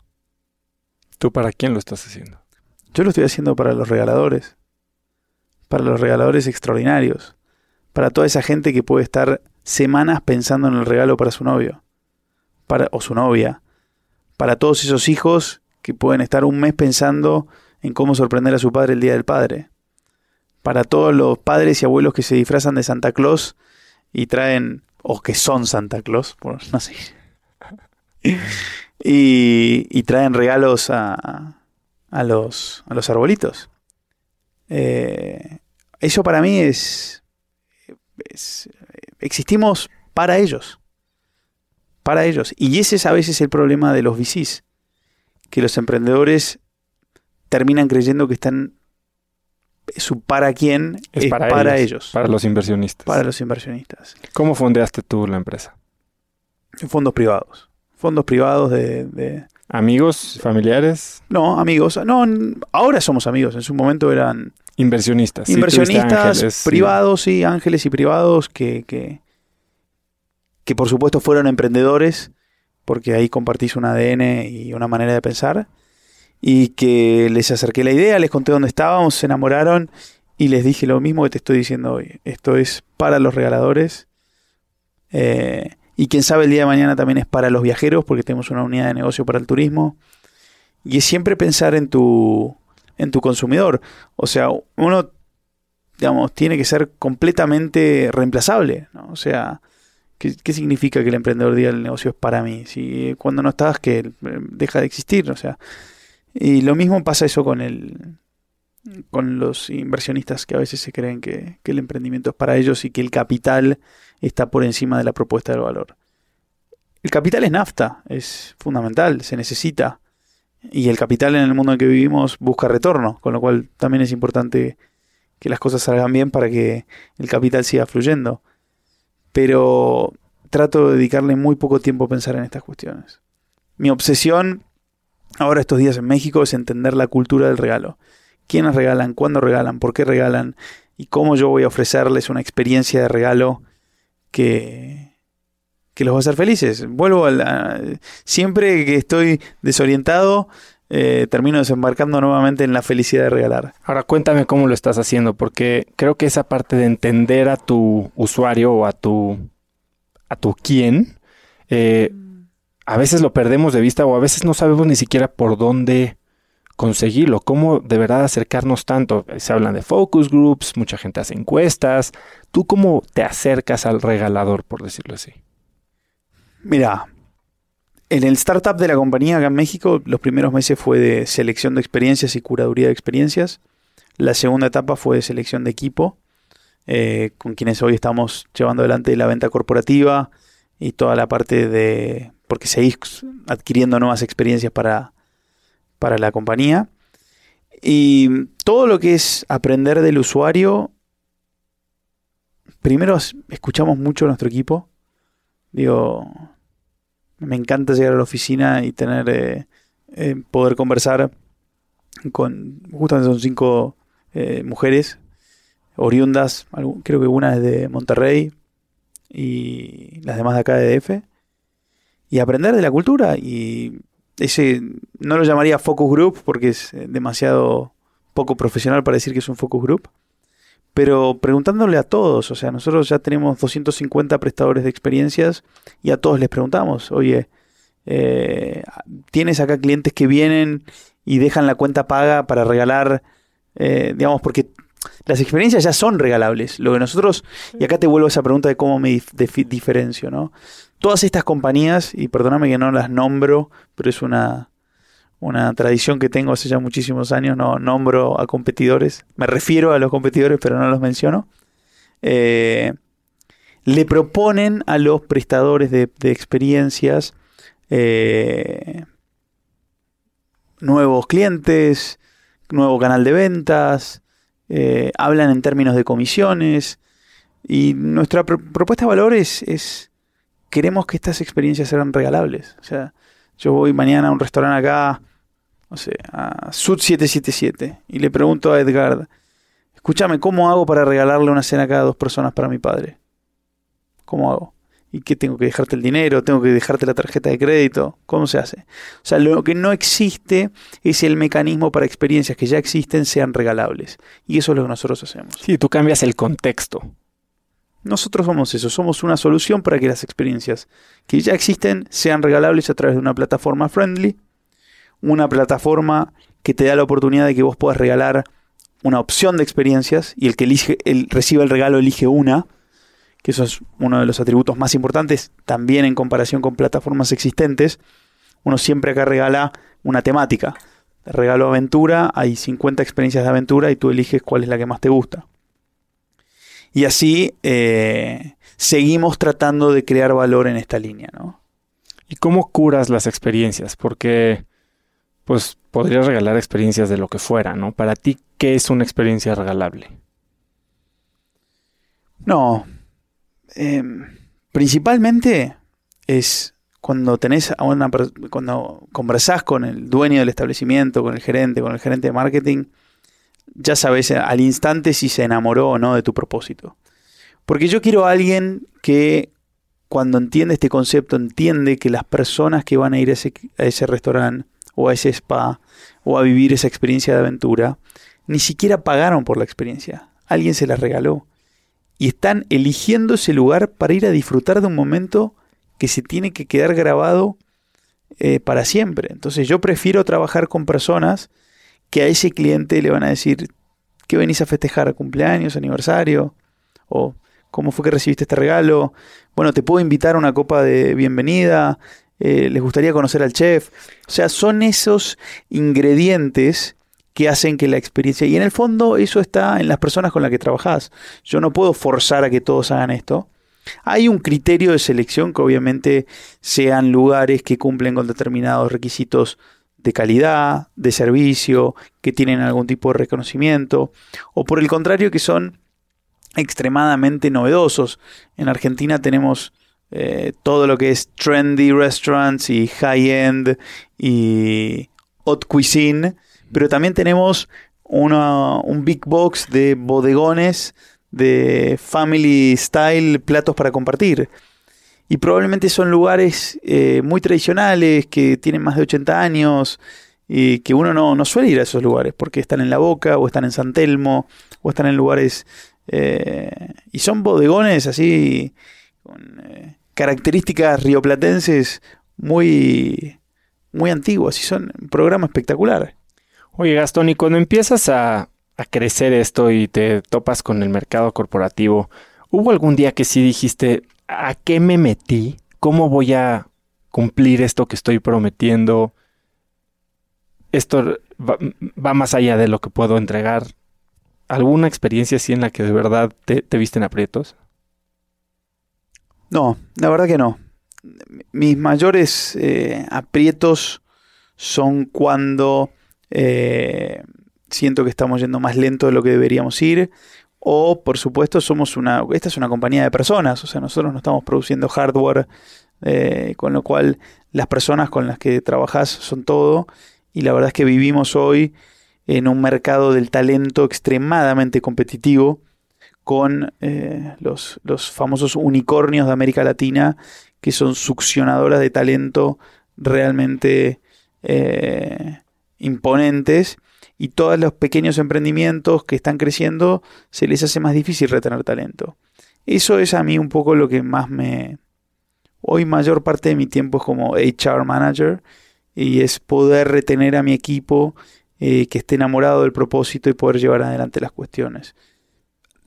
C: ¿Tú para quién lo estás haciendo?
B: Yo lo estoy haciendo para los regaladores. Para los regaladores extraordinarios. Para toda esa gente que puede estar semanas pensando en el regalo para su novio. Para, o su novia. Para todos esos hijos que pueden estar un mes pensando en cómo sorprender a su padre el Día del Padre para todos los padres y abuelos que se disfrazan de Santa Claus y traen, o que son Santa Claus, no sé, y, traen regalos a, a, los, a los arbolitos. Eh, eso para mí es, Existimos para ellos. Para ellos. Y ese es a veces el problema de los VCs. Que los emprendedores terminan creyendo que están su para quién es, para, ellos,
C: Para los inversionistas.
B: Para los inversionistas.
C: ¿Cómo fondeaste tú la empresa?
B: Fondos privados. Fondos privados de,
C: ¿Amigos? ¿Familiares?
B: No, amigos. No, ahora somos amigos. En su momento eran...
C: Inversionistas.
B: Inversionistas privados, sí. ángeles y privados que, que, que por supuesto fueron emprendedores, porque ahí compartís un ADN y una manera de pensar y que les acerqué la idea, les conté dónde estábamos, se enamoraron y les dije lo mismo que te estoy diciendo hoy. Esto es para los regaladores eh, y quien sabe el día de mañana también es para los viajeros porque tenemos una unidad de negocio para el turismo y es siempre pensar en tu en tu consumidor. O sea, uno digamos tiene que ser completamente reemplazable, ¿no? O sea, ¿Qué, ¿Qué, significa que el emprendedor diga el negocio es para mí? Si cuando no estás, que eh, deja de existir. O sea, y lo mismo pasa eso con el con los inversionistas que a veces se creen que, el emprendimiento es para ellos y que el capital está por encima de la propuesta del valor. El capital es nafta, es fundamental, se necesita. Y el capital en el mundo en que vivimos busca retorno, con lo cual también es importante que las cosas salgan bien para que el capital siga fluyendo. Pero trato de dedicarle muy poco tiempo a pensar en estas cuestiones. Mi obsesión ahora estos días en México es entender la cultura del regalo. ¿Quiénes regalan? ¿Cuándo regalan? ¿Por qué regalan? Y cómo yo voy a ofrecerles una experiencia de regalo que, que los va a hacer felices. Vuelvo a la... Siempre que estoy desorientado, eh, termino desembarcando nuevamente en la felicidad de regalar.
C: Ahora cuéntame cómo lo estás haciendo, porque creo que esa parte de entender a tu usuario o a tu a tu quién eh, a veces lo perdemos de vista o a veces no sabemos ni siquiera por dónde conseguirlo, cómo de verdad acercarnos tanto. Se hablan de focus groups, mucha gente hace encuestas. ¿Tú cómo te acercas al regalador, por decirlo así?
B: Mira, en el startup de la compañía acá en México, los primeros meses fue de selección de experiencias y curaduría de experiencias. La segunda etapa fue de selección de equipo, eh, con quienes hoy estamos llevando adelante la venta corporativa y toda la parte de porque seguís adquiriendo nuevas experiencias para, para la compañía. Y todo lo que es aprender del usuario, primero escuchamos mucho a nuestro equipo. Digo, me encanta llegar a la oficina y tener eh, eh, poder conversar con, justamente son cinco eh, mujeres oriundas, creo que una es de Monterrey y las demás de acá de DF y aprender de la cultura. Y ese no lo llamaría focus group porque es eh, demasiado poco profesional para decir que es un focus group. Pero preguntándole a todos, o sea, nosotros ya tenemos 250 prestadores de experiencias y a todos les preguntamos, oye, eh, tienes acá clientes que vienen y dejan la cuenta paga para regalar, eh, digamos, porque las experiencias ya son regalables. Lo que nosotros, y acá te vuelvo a esa pregunta de cómo me diferencio, ¿no? Todas estas compañías, y perdóname que no las nombro, pero es una, una tradición que tengo hace ya muchísimos años, no nombro a competidores, me refiero a los competidores, pero no los menciono. Eh, le proponen a los prestadores de, experiencias eh, nuevos clientes, nuevo canal de ventas, eh, hablan en términos de comisiones y nuestra propuesta de valor es, queremos que estas experiencias sean regalables. Yo voy mañana a un restaurante acá, no sé, a Sud 777 y le pregunto a Edgar, escúchame, ¿cómo hago para regalarle una cena a cada dos personas para mi padre? ¿Cómo hago? ¿Y qué tengo que dejarte el dinero? ¿Tengo que dejarte la tarjeta de crédito? ¿Cómo se hace? O sea, lo que no existe es el mecanismo para experiencias que ya existen sean regalables. Y eso es lo que nosotros hacemos.
C: Sí, tú cambias el contexto.
B: Nosotros somos eso, somos una solución para que las experiencias que ya existen sean regalables a través de una plataforma friendly, una plataforma que te da la oportunidad de que vos puedas regalar una opción de experiencias y el que elige, el, reciba el regalo elige una que eso es uno de los atributos más importantes también en comparación con plataformas existentes. Uno siempre acá regala una temática. regalo aventura, hay 50 experiencias de aventura y tú eliges cuál es la que más te gusta. Y así eh, seguimos tratando de crear valor en esta línea, ¿no?
C: ¿Y cómo curas las experiencias? Porque, pues, podrías regalar experiencias de lo que fuera, ¿no? Para ti, ¿qué es una experiencia regalable?
B: No, eh, principalmente es cuando tenés a una cuando conversás con el dueño del establecimiento, con el gerente, con el gerente de marketing, ya sabes al instante si se enamoró o no de tu propósito. Porque yo quiero a alguien que cuando entiende este concepto entiende que las personas que van a ir a ese, a ese restaurante o a ese spa o a vivir esa experiencia de aventura, ni siquiera pagaron por la experiencia. Alguien se la regaló y están eligiendo ese lugar para ir a disfrutar de un momento que se tiene que quedar grabado eh, para siempre. Entonces yo prefiero trabajar con personas que a ese cliente le van a decir, ¿qué venís a festejar? ¿Cumpleaños, aniversario? ¿O cómo fue que recibiste este regalo? Bueno, te puedo invitar a una copa de bienvenida. Eh, ¿Les gustaría conocer al chef? O sea, son esos ingredientes que hacen que la experiencia... Y en el fondo eso está en las personas con las que trabajas. Yo no puedo forzar a que todos hagan esto. Hay un criterio de selección que obviamente sean lugares que cumplen con determinados requisitos de calidad, de servicio, que tienen algún tipo de reconocimiento, o por el contrario que son extremadamente novedosos. En Argentina tenemos eh, todo lo que es trendy restaurants y high-end y haute cuisine, pero también tenemos un big box de bodegones de family style, platos para compartir. Y probablemente son lugares eh, muy tradicionales, que tienen más de 80 años, y que uno no, suele ir a esos lugares, porque están en La Boca, o están en San Telmo, o están en lugares... Eh, y son bodegones así, con eh, características rioplatenses muy, muy antiguas, y son un programa espectacular.
C: Oye, Gastón, y cuando empiezas a, crecer esto y te topas con el mercado corporativo, ¿hubo algún día que sí dijiste, ¿a qué me metí? ¿Cómo voy a cumplir esto que estoy prometiendo? Esto va, más allá de lo que puedo entregar. ¿Alguna experiencia así en la que de verdad te, te visten aprietos?
B: No, la verdad que no. Mis mayores eh, aprietos son cuando eh, siento que estamos yendo más lento de lo que deberíamos ir. O, por supuesto, somos una. Esta es una compañía de personas. O sea, nosotros no estamos produciendo hardware. Eh, con lo cual, las personas con las que trabajas son todo. Y la verdad es que vivimos hoy en un mercado del talento extremadamente competitivo. Con eh, los, los famosos unicornios de América Latina que son succionadoras de talento realmente eh, imponentes y todos los pequeños emprendimientos que están creciendo se les hace más difícil retener talento. Eso es a mí un poco lo que más me... Hoy mayor parte de mi tiempo es como HR manager y es poder retener a mi equipo eh, que esté enamorado del propósito y poder llevar adelante las cuestiones.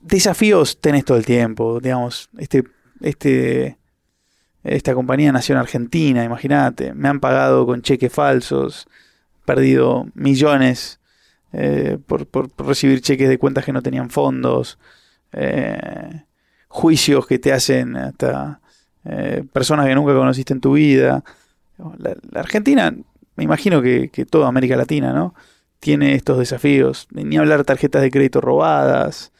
B: Desafíos tenés todo el tiempo, digamos, este, este, esta compañía nació en Argentina, imagínate, me han pagado con cheques falsos, perdido millones eh, por, recibir cheques de cuentas que no tenían fondos, eh, juicios que te hacen hasta eh, personas que nunca conociste en tu vida. La, Argentina, me imagino que, toda América Latina, ¿no? Tiene estos desafíos. Ni hablar tarjetas de crédito robadas.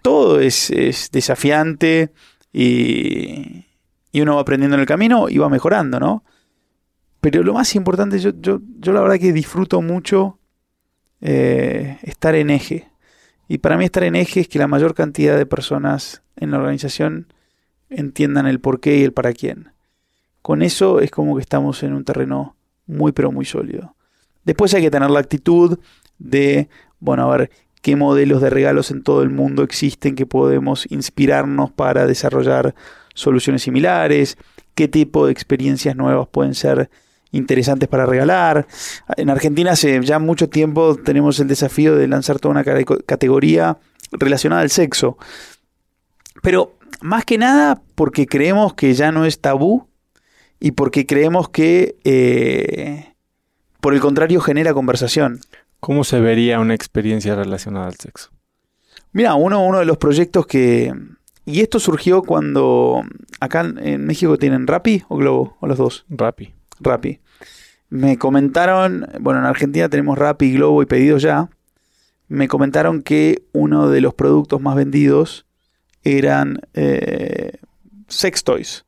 B: Todo es, desafiante y, y uno va aprendiendo en el camino y va mejorando, ¿no? Pero lo más importante, yo, yo, yo la verdad que disfruto mucho eh, estar en eje. Y para mí estar en eje es que la mayor cantidad de personas en la organización entiendan el por qué y el para quién. Con eso es como que estamos en un terreno muy pero muy sólido. Después hay que tener la actitud de, bueno, a ver qué modelos de regalos en todo el mundo existen que podemos inspirarnos para desarrollar soluciones similares, qué tipo de experiencias nuevas pueden ser interesantes para regalar. En Argentina hace ya mucho tiempo tenemos el desafío de lanzar toda una categoría relacionada al sexo. Pero más que nada porque creemos que ya no es tabú y porque creemos que, eh, por el contrario, genera conversación.
C: ¿Cómo se vería una experiencia relacionada al sexo?
B: Mira, uno, uno de los proyectos que... Y esto surgió cuando acá en México tienen Rappi o Globo, o los dos.
C: Rappi.
B: Rappi. Me comentaron, bueno, en Argentina tenemos Rappi, Globo y Pedidos Ya. Me comentaron que uno de los productos más vendidos eran eh, sex toys,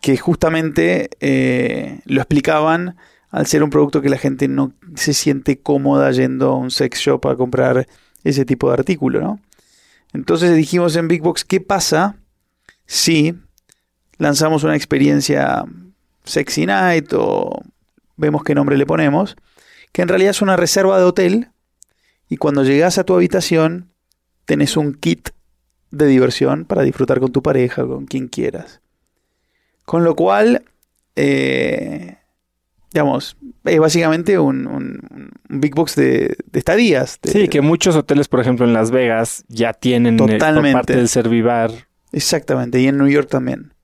B: que justamente eh, lo explicaban al ser un producto que la gente no se siente cómoda yendo a un sex shop a comprar ese tipo de artículo, ¿no? Entonces dijimos en Big Box, ¿qué pasa si lanzamos una experiencia Sexy Night o vemos qué nombre le ponemos, que en realidad es una reserva de hotel y cuando llegas a tu habitación tenés un kit de diversión para disfrutar con tu pareja, con quien quieras. Con lo cual, eh, digamos, es básicamente un, big box de, estadías.
C: sí, que muchos hoteles, por ejemplo, en Las Vegas ya tienen
B: eh, totalmente.
C: parte del Servivar.
B: Exactamente, y en New York también.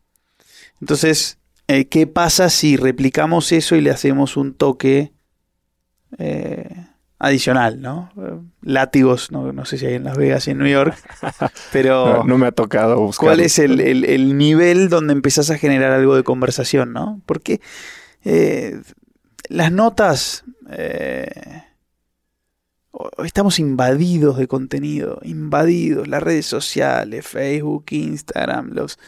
B: Entonces, eh, ¿qué pasa si replicamos eso y le hacemos un toque eh, adicional, ¿no? Látigos, no, sé si hay en Las Vegas y en New York, pero...
C: no, me ha tocado buscar.
B: ¿Cuál es el, nivel donde empezás a generar algo de conversación, ¿no? Porque eh, las notas... estamos invadidos de contenido, invadidos, las redes sociales, Facebook, Instagram, los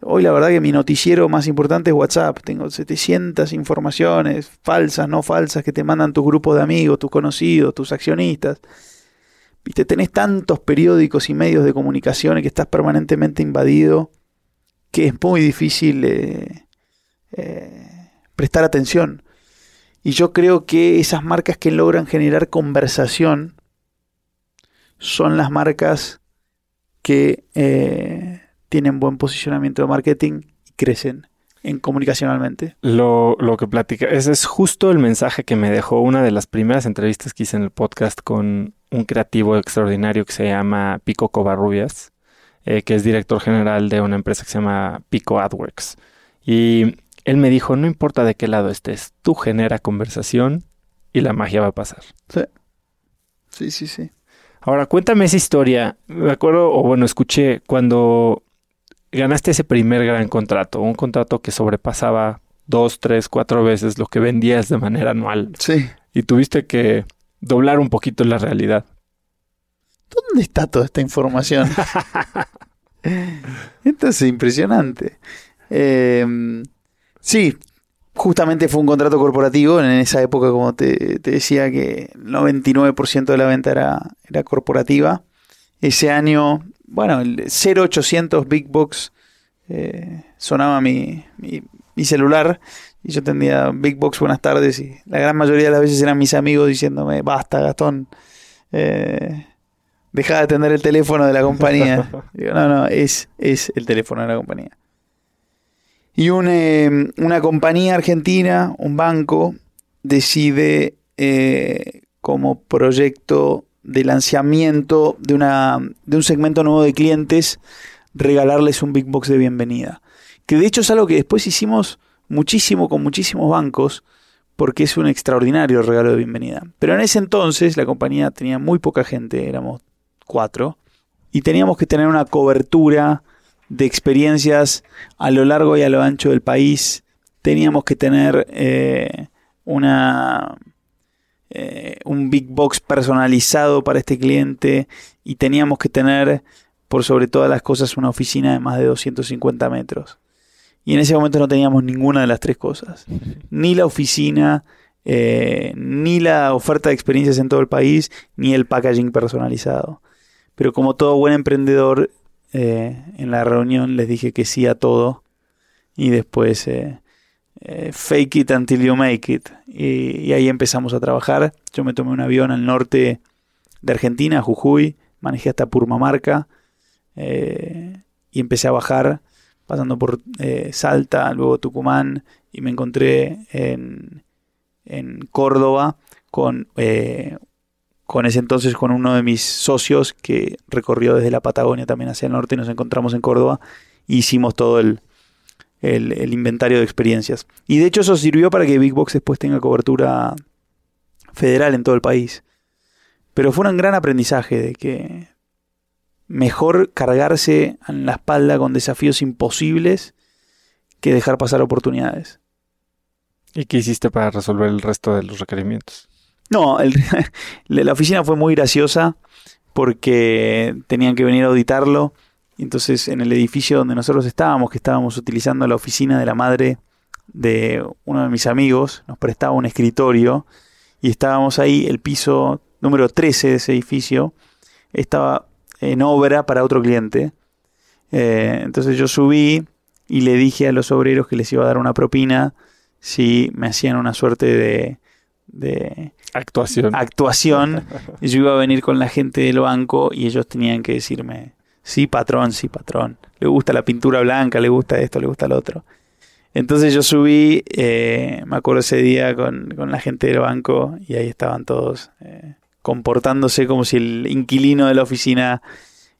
B: Hoy la verdad que mi noticiero más importante es WhatsApp. Tengo 700 informaciones falsas, no falsas, que te mandan tus grupos de amigos, tus conocidos, tus accionistas. Viste, tenés tantos periódicos y medios de comunicación que estás permanentemente invadido que es muy difícil eh, eh, prestar atención. Y yo creo que esas marcas que logran generar conversación son las marcas que eh, tienen buen posicionamiento de marketing y crecen en comunicacionalmente.
C: Lo, lo que platica, ese es justo el mensaje que me dejó una de las primeras entrevistas que hice en el podcast con un creativo extraordinario que se llama Pico Covarrubias, eh, que es director general de una empresa que se llama Pico AdWorks. Y él me dijo, no importa de qué lado estés, tú genera conversación y la magia va a pasar.
B: Sí, sí, sí. sí.
C: Ahora, cuéntame esa historia. Me acuerdo, o bueno, escuché cuando ganaste ese primer gran contrato, un contrato que sobrepasaba dos, tres, cuatro veces lo que vendías de manera anual.
B: Sí.
C: Y tuviste que doblar un poquito la realidad.
B: ¿Dónde está toda esta información? Esto es impresionante. Em, sí, justamente fue un contrato corporativo. En esa época, como te, decía, que el 99% de la venta era, era corporativa. Ese año bueno, el 0800 Big Box eh, sonaba mi, mi, mi celular y yo tenía Big Box buenas tardes y la gran mayoría de las veces eran mis amigos diciéndome, basta Gastón, eh, deja de atender el teléfono de la compañía. Digo, no, no, es, es el teléfono de la compañía. Y un, eh, una compañía argentina, un banco, decide eh, como proyecto de lanzamiento de, una, de un segmento nuevo de clientes, regalarles un Big Box de bienvenida. Que de hecho es algo que después hicimos muchísimo con muchísimos bancos, porque es un extraordinario regalo de bienvenida. Pero en ese entonces la compañía tenía muy poca gente, éramos cuatro, y teníamos que tener una cobertura de experiencias a lo largo y a lo ancho del país. Teníamos que tener eh, una eh, un big box personalizado para este cliente y teníamos que tener por sobre todas las cosas una oficina de más de 250 metros. Y en ese momento no teníamos ninguna de las tres cosas. Ni la oficina, eh, ni la oferta de experiencias en todo el país, ni el packaging personalizado. Pero como todo buen emprendedor, eh, en la reunión les dije que sí a todo. Y después fake it until you make it. Y, ahí empezamos a trabajar. Yo me tomé un avión al norte de Argentina, Jujuy. Manejé hasta Purmamarca. y empecé a bajar pasando por eh, Salta, luego Tucumán, y me encontré en, en Córdoba con, eh, con ese entonces con uno de mis socios que recorrió desde la Patagonia también hacia el norte y nos encontramos en Córdoba y hicimos todo el, el, el inventario de experiencias. Y de hecho eso sirvió para que Big Box después tenga cobertura federal en todo el país. Pero fue un gran aprendizaje de que mejor cargarse en la espalda con desafíos imposibles que dejar pasar oportunidades.
C: ¿Y qué hiciste para resolver el resto de los requerimientos?
B: No, el, la oficina fue muy graciosa porque tenían que venir a auditarlo. Entonces, en el edificio donde nosotros estábamos, que estábamos utilizando la oficina de la madre de uno de mis amigos, nos prestaba un escritorio y estábamos ahí, el piso número 13 de ese edificio, estaba en obra para otro cliente. Eh, entonces yo subí y le dije a los obreros que les iba a dar una propina si me hacían una suerte de, de
C: actuación.
B: actuación. y yo iba a venir con la gente del banco y ellos tenían que decirme, sí, patrón, sí, patrón. Le gusta la pintura blanca, le gusta esto, le gusta lo otro. Entonces yo subí, eh, me acuerdo ese día con, con, la gente del banco y ahí estaban todos eh, comportándose como si el inquilino de la oficina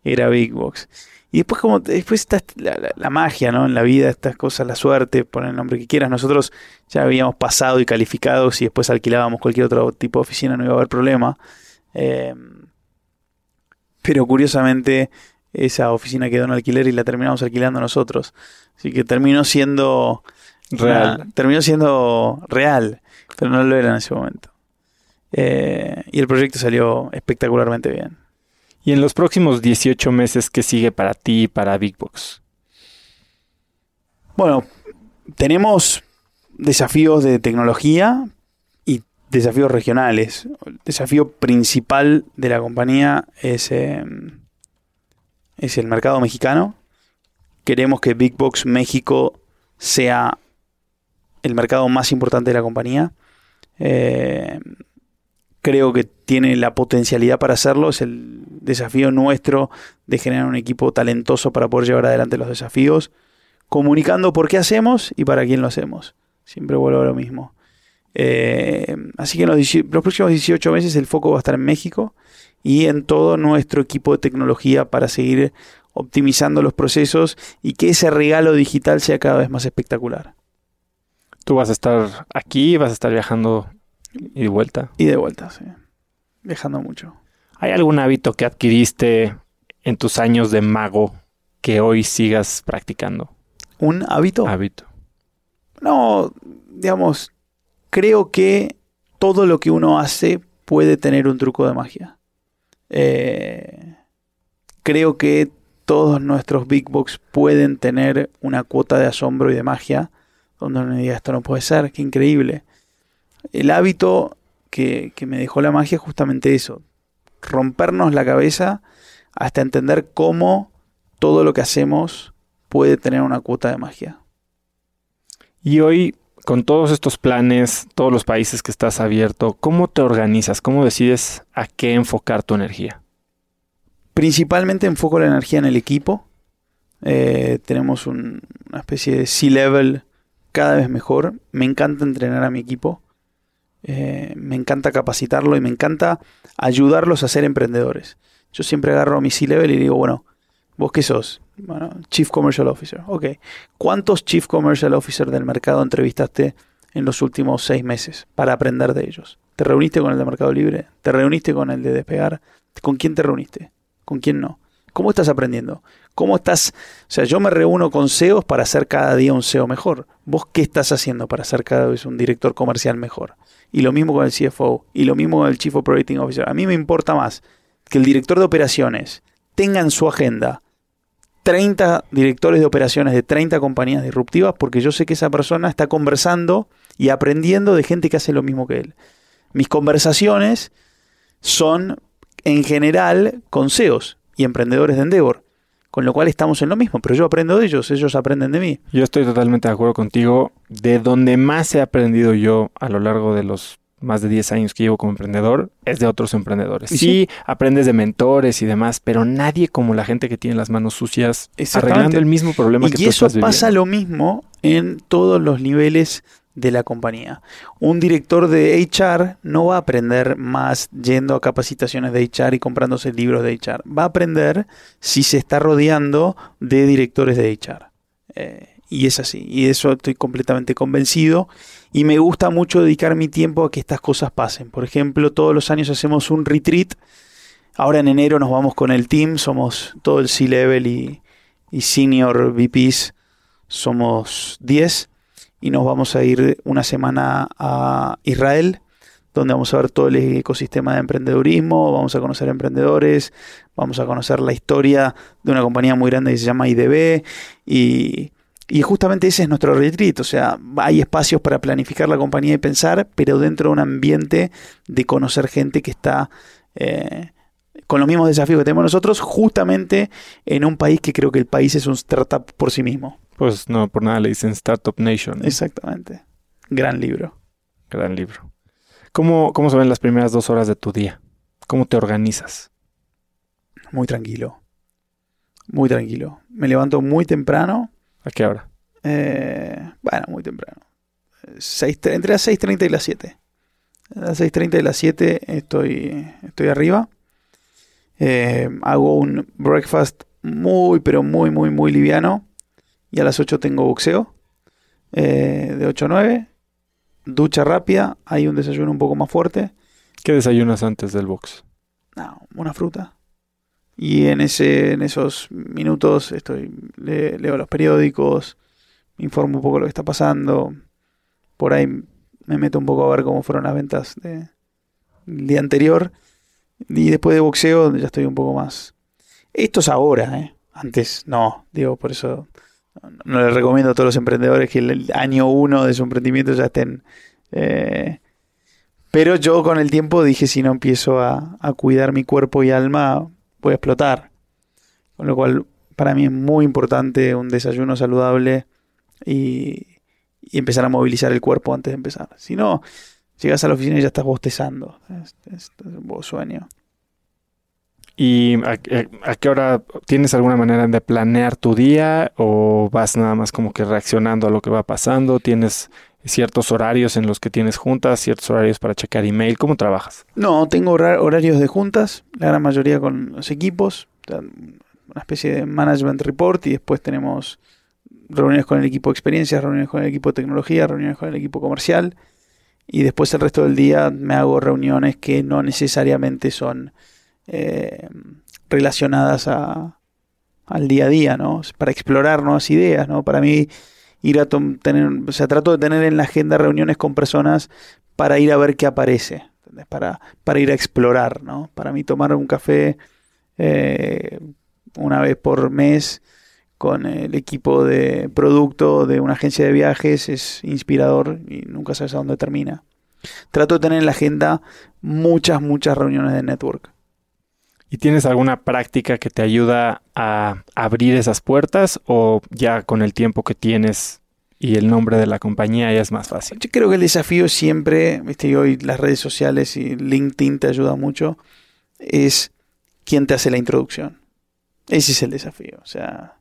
B: era Big Box. Y después como después está la, magia, ¿no? En la vida, estas cosas, la suerte, poner el nombre que quieras. Nosotros ya habíamos pasado y calificado, si después alquilábamos cualquier otro tipo de oficina no iba a haber problema. Eh, pero curiosamente esa oficina quedó en alquiler y la terminamos alquilando nosotros. Así que terminó siendo
C: real.
B: Una, terminó siendo real, pero no lo era en ese momento. Eh, y el proyecto salió espectacularmente bien.
C: ¿Y en los próximos 18 meses qué sigue para ti y para Big Box?
B: Bueno, tenemos desafíos de tecnología y desafíos regionales. El desafío principal de la compañía es, eh, es el mercado mexicano. Queremos que Big Box México sea el mercado más importante de la compañía. Eh, creo que tiene la potencialidad para hacerlo. Es el desafío nuestro de generar un equipo talentoso para poder llevar adelante los desafíos, comunicando por qué hacemos y para quién lo hacemos. Siempre vuelvo a lo mismo. Eh, así que en los, los, próximos 18 meses el foco va a estar en México y en todo nuestro equipo de tecnología para seguir optimizando los procesos y que ese regalo digital sea cada vez más espectacular.
C: Tú vas a estar aquí, vas a estar viajando y de vuelta.
B: Y de vuelta, sí. Viajando mucho.
C: ¿Hay algún hábito que adquiriste en tus años de mago que hoy sigas practicando?
B: ¿Un hábito?
C: Hábito.
B: No, digamos, creo que todo lo que uno hace puede tener un truco de magia. Eh, creo que todos nuestros Big Box pueden tener una cuota de asombro y de magia, donde uno diga, esto no puede ser, qué increíble el hábito que, que, me dejó la magia es justamente eso, rompernos la cabeza hasta entender cómo todo lo que hacemos puede tener una cuota de magia.
A: Y hoy, con todos estos planes, todos los países que estás abierto, ¿cómo te organizas? ¿Cómo decides a qué enfocar tu energía?
B: Principalmente enfoco la energía en el equipo. Eh, tenemos una especie de C-level cada vez mejor. Me encanta entrenar a mi equipo. Eh, me encanta capacitarlo y me encanta ayudarlos a ser emprendedores. Yo siempre agarro mi C-level y digo, bueno, ¿vos qué sos? Bueno, Chief Commercial Officer. Ok. ¿Cuántos Chief Commercial Officer del mercado entrevistaste en los últimos seis meses para aprender de ellos? ¿Te reuniste con el de Mercado Libre? ¿Te reuniste con el de Despegar? ¿Con quién te reuniste? ¿Con quién no? ¿Cómo estás aprendiendo? ¿Cómo estás? O sea, yo me reúno con CEOs para hacer cada día un CEO mejor. ¿Vos qué estás haciendo para ser cada vez un director comercial mejor? Y lo mismo con el CFO, y lo mismo con el Chief Operating Officer. A mí me importa más que el director de operaciones tenga en su agenda 30 directores de operaciones de 30 compañías disruptivas porque yo sé que esa persona está conversando y aprendiendo de gente que hace lo mismo que él. Mis conversaciones son en general con CEOs y emprendedores de Endeavor, con lo cual estamos en lo mismo, pero yo aprendo de ellos, ellos aprenden de mí.
A: Yo estoy totalmente de acuerdo contigo. De donde más he aprendido yo a lo largo de los más de 10 años que llevo como emprendedor es de otros emprendedores. Sí, aprendes de mentores y demás, pero nadie como la gente que tiene las manos sucias arreglando el mismo problema
B: y
A: que
B: y
A: tú
B: eso
A: estás
B: pasa
A: viviendo.
B: lo mismo en todos los niveles de la compañía. Un director de HR no va a aprender más yendo a capacitaciones de HR y comprándose libros de HR. Va a aprender si se está rodeando de directores de HR. Eh, y es así. Y de eso estoy completamente convencido. Y me gusta mucho dedicar mi tiempo a que estas cosas pasen. Por ejemplo, todos los años hacemos un retreat. Ahora en enero nos vamos con el team. Somos todo el C-Level y, y Senior VPs. Somos 10. Y nos vamos a ir una semana a Israel. Donde vamos a ver todo el ecosistema de emprendedurismo. Vamos a conocer emprendedores. Vamos a conocer la historia de una compañía muy grande que se llama IDB. Y y justamente ese es nuestro retreat, o sea, hay espacios para planificar la compañía y pensar, pero dentro de un ambiente de conocer gente que está eh, con los mismos desafíos que tenemos nosotros, justamente en un país que creo que el país es un startup por sí mismo.
A: Pues no, por nada le dicen Startup Nation.
B: Exactamente. Gran libro.
A: Gran libro. ¿Cómo, ¿Cómo se ven las primeras dos horas de tu día? ¿Cómo te organizas?
B: Muy tranquilo. Muy tranquilo. Me levanto muy temprano.
A: ¿A qué hora?
B: Eh, bueno, muy temprano. Entre las 6.30 y las 7. A las 6.30 y las 7 estoy, estoy arriba. Eh, hago un breakfast muy, pero muy, muy, muy liviano. Y a las 8 tengo boxeo. Eh, de 8 a 9. Ducha rápida. Hay un desayuno un poco más fuerte.
A: ¿Qué desayunas antes del box?
B: No, una fruta. Y en, ese, en esos minutos estoy, le- leo los periódicos, me informo un poco de lo que está pasando. Por ahí me meto un poco a ver cómo fueron las ventas de- del día anterior. Y después de boxeo ya estoy un poco más. Esto es ahora, ¿eh? Antes no. Digo, por eso no, les recomiendo a todos los emprendedores que el, el año uno de su emprendimiento ya estén. eh, pero yo con el tiempo dije, si no empiezo a, a cuidar mi cuerpo y alma, a explotar. Con lo cual, para mí es muy importante un desayuno saludable y, empezar a movilizar el cuerpo antes de empezar. Si no, llegas a la oficina y ya estás bostezando. Es, es- es sueño.
A: ¿Y a- a qué hora tienes alguna manera de planear tu día o vas nada más como que reaccionando a lo que va pasando? ¿Tienes ciertos horarios en los que tienes juntas, ciertos horarios para checar email? ¿Cómo trabajas?
B: No, tengo hora- horarios de juntas, la gran mayoría con los equipos, una especie de management report y después tenemos reuniones con el equipo de experiencias, reuniones con el equipo de tecnología, reuniones con el equipo comercial y después el resto del día me hago reuniones que no necesariamente son eh, relacionadas a, al día a día, ¿no? Para explorar nuevas ideas, ¿no? Para mí ir a tener, o sea, trato de tener en la agenda reuniones con personas para ir a ver qué aparece. Para, para ir a explorar, ¿no? Para mí tomar un café eh, una vez por mes con el equipo de producto de una agencia de viajes es inspirador y nunca sabes a dónde termina. Trato de tener en la agenda muchas, muchas reuniones de network.
A: ¿Y tienes alguna práctica que te ayuda a abrir esas puertas o ya con el tiempo que tienes y el nombre de la compañía ya es más fácil?
B: Yo creo que el desafío siempre, viste, y hoy las redes sociales y LinkedIn te ayuda mucho, es quién te hace la introducción. Ese es el desafío. O sea,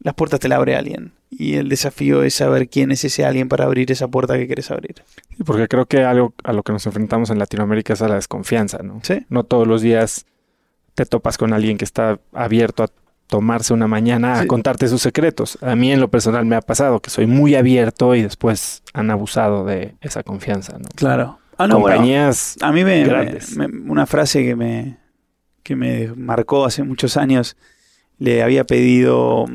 B: las puertas te las abre alguien. Y el desafío es saber quién es ese alguien para abrir esa puerta que quieres abrir.
A: Sí, porque creo que algo a lo que nos enfrentamos en Latinoamérica es a la desconfianza, ¿no?
B: Sí.
A: No todos los días te topas con alguien que está abierto a tomarse una mañana a
B: Sí.
A: contarte sus secretos. A mí en lo personal me ha pasado que soy muy abierto y después han abusado de esa confianza, ¿no?
B: Claro. Ah, no, bueno,
A: Compañías
B: a mí me,
A: grandes.
B: me- me- una frase que me, que me marcó hace muchos años, le había pedido,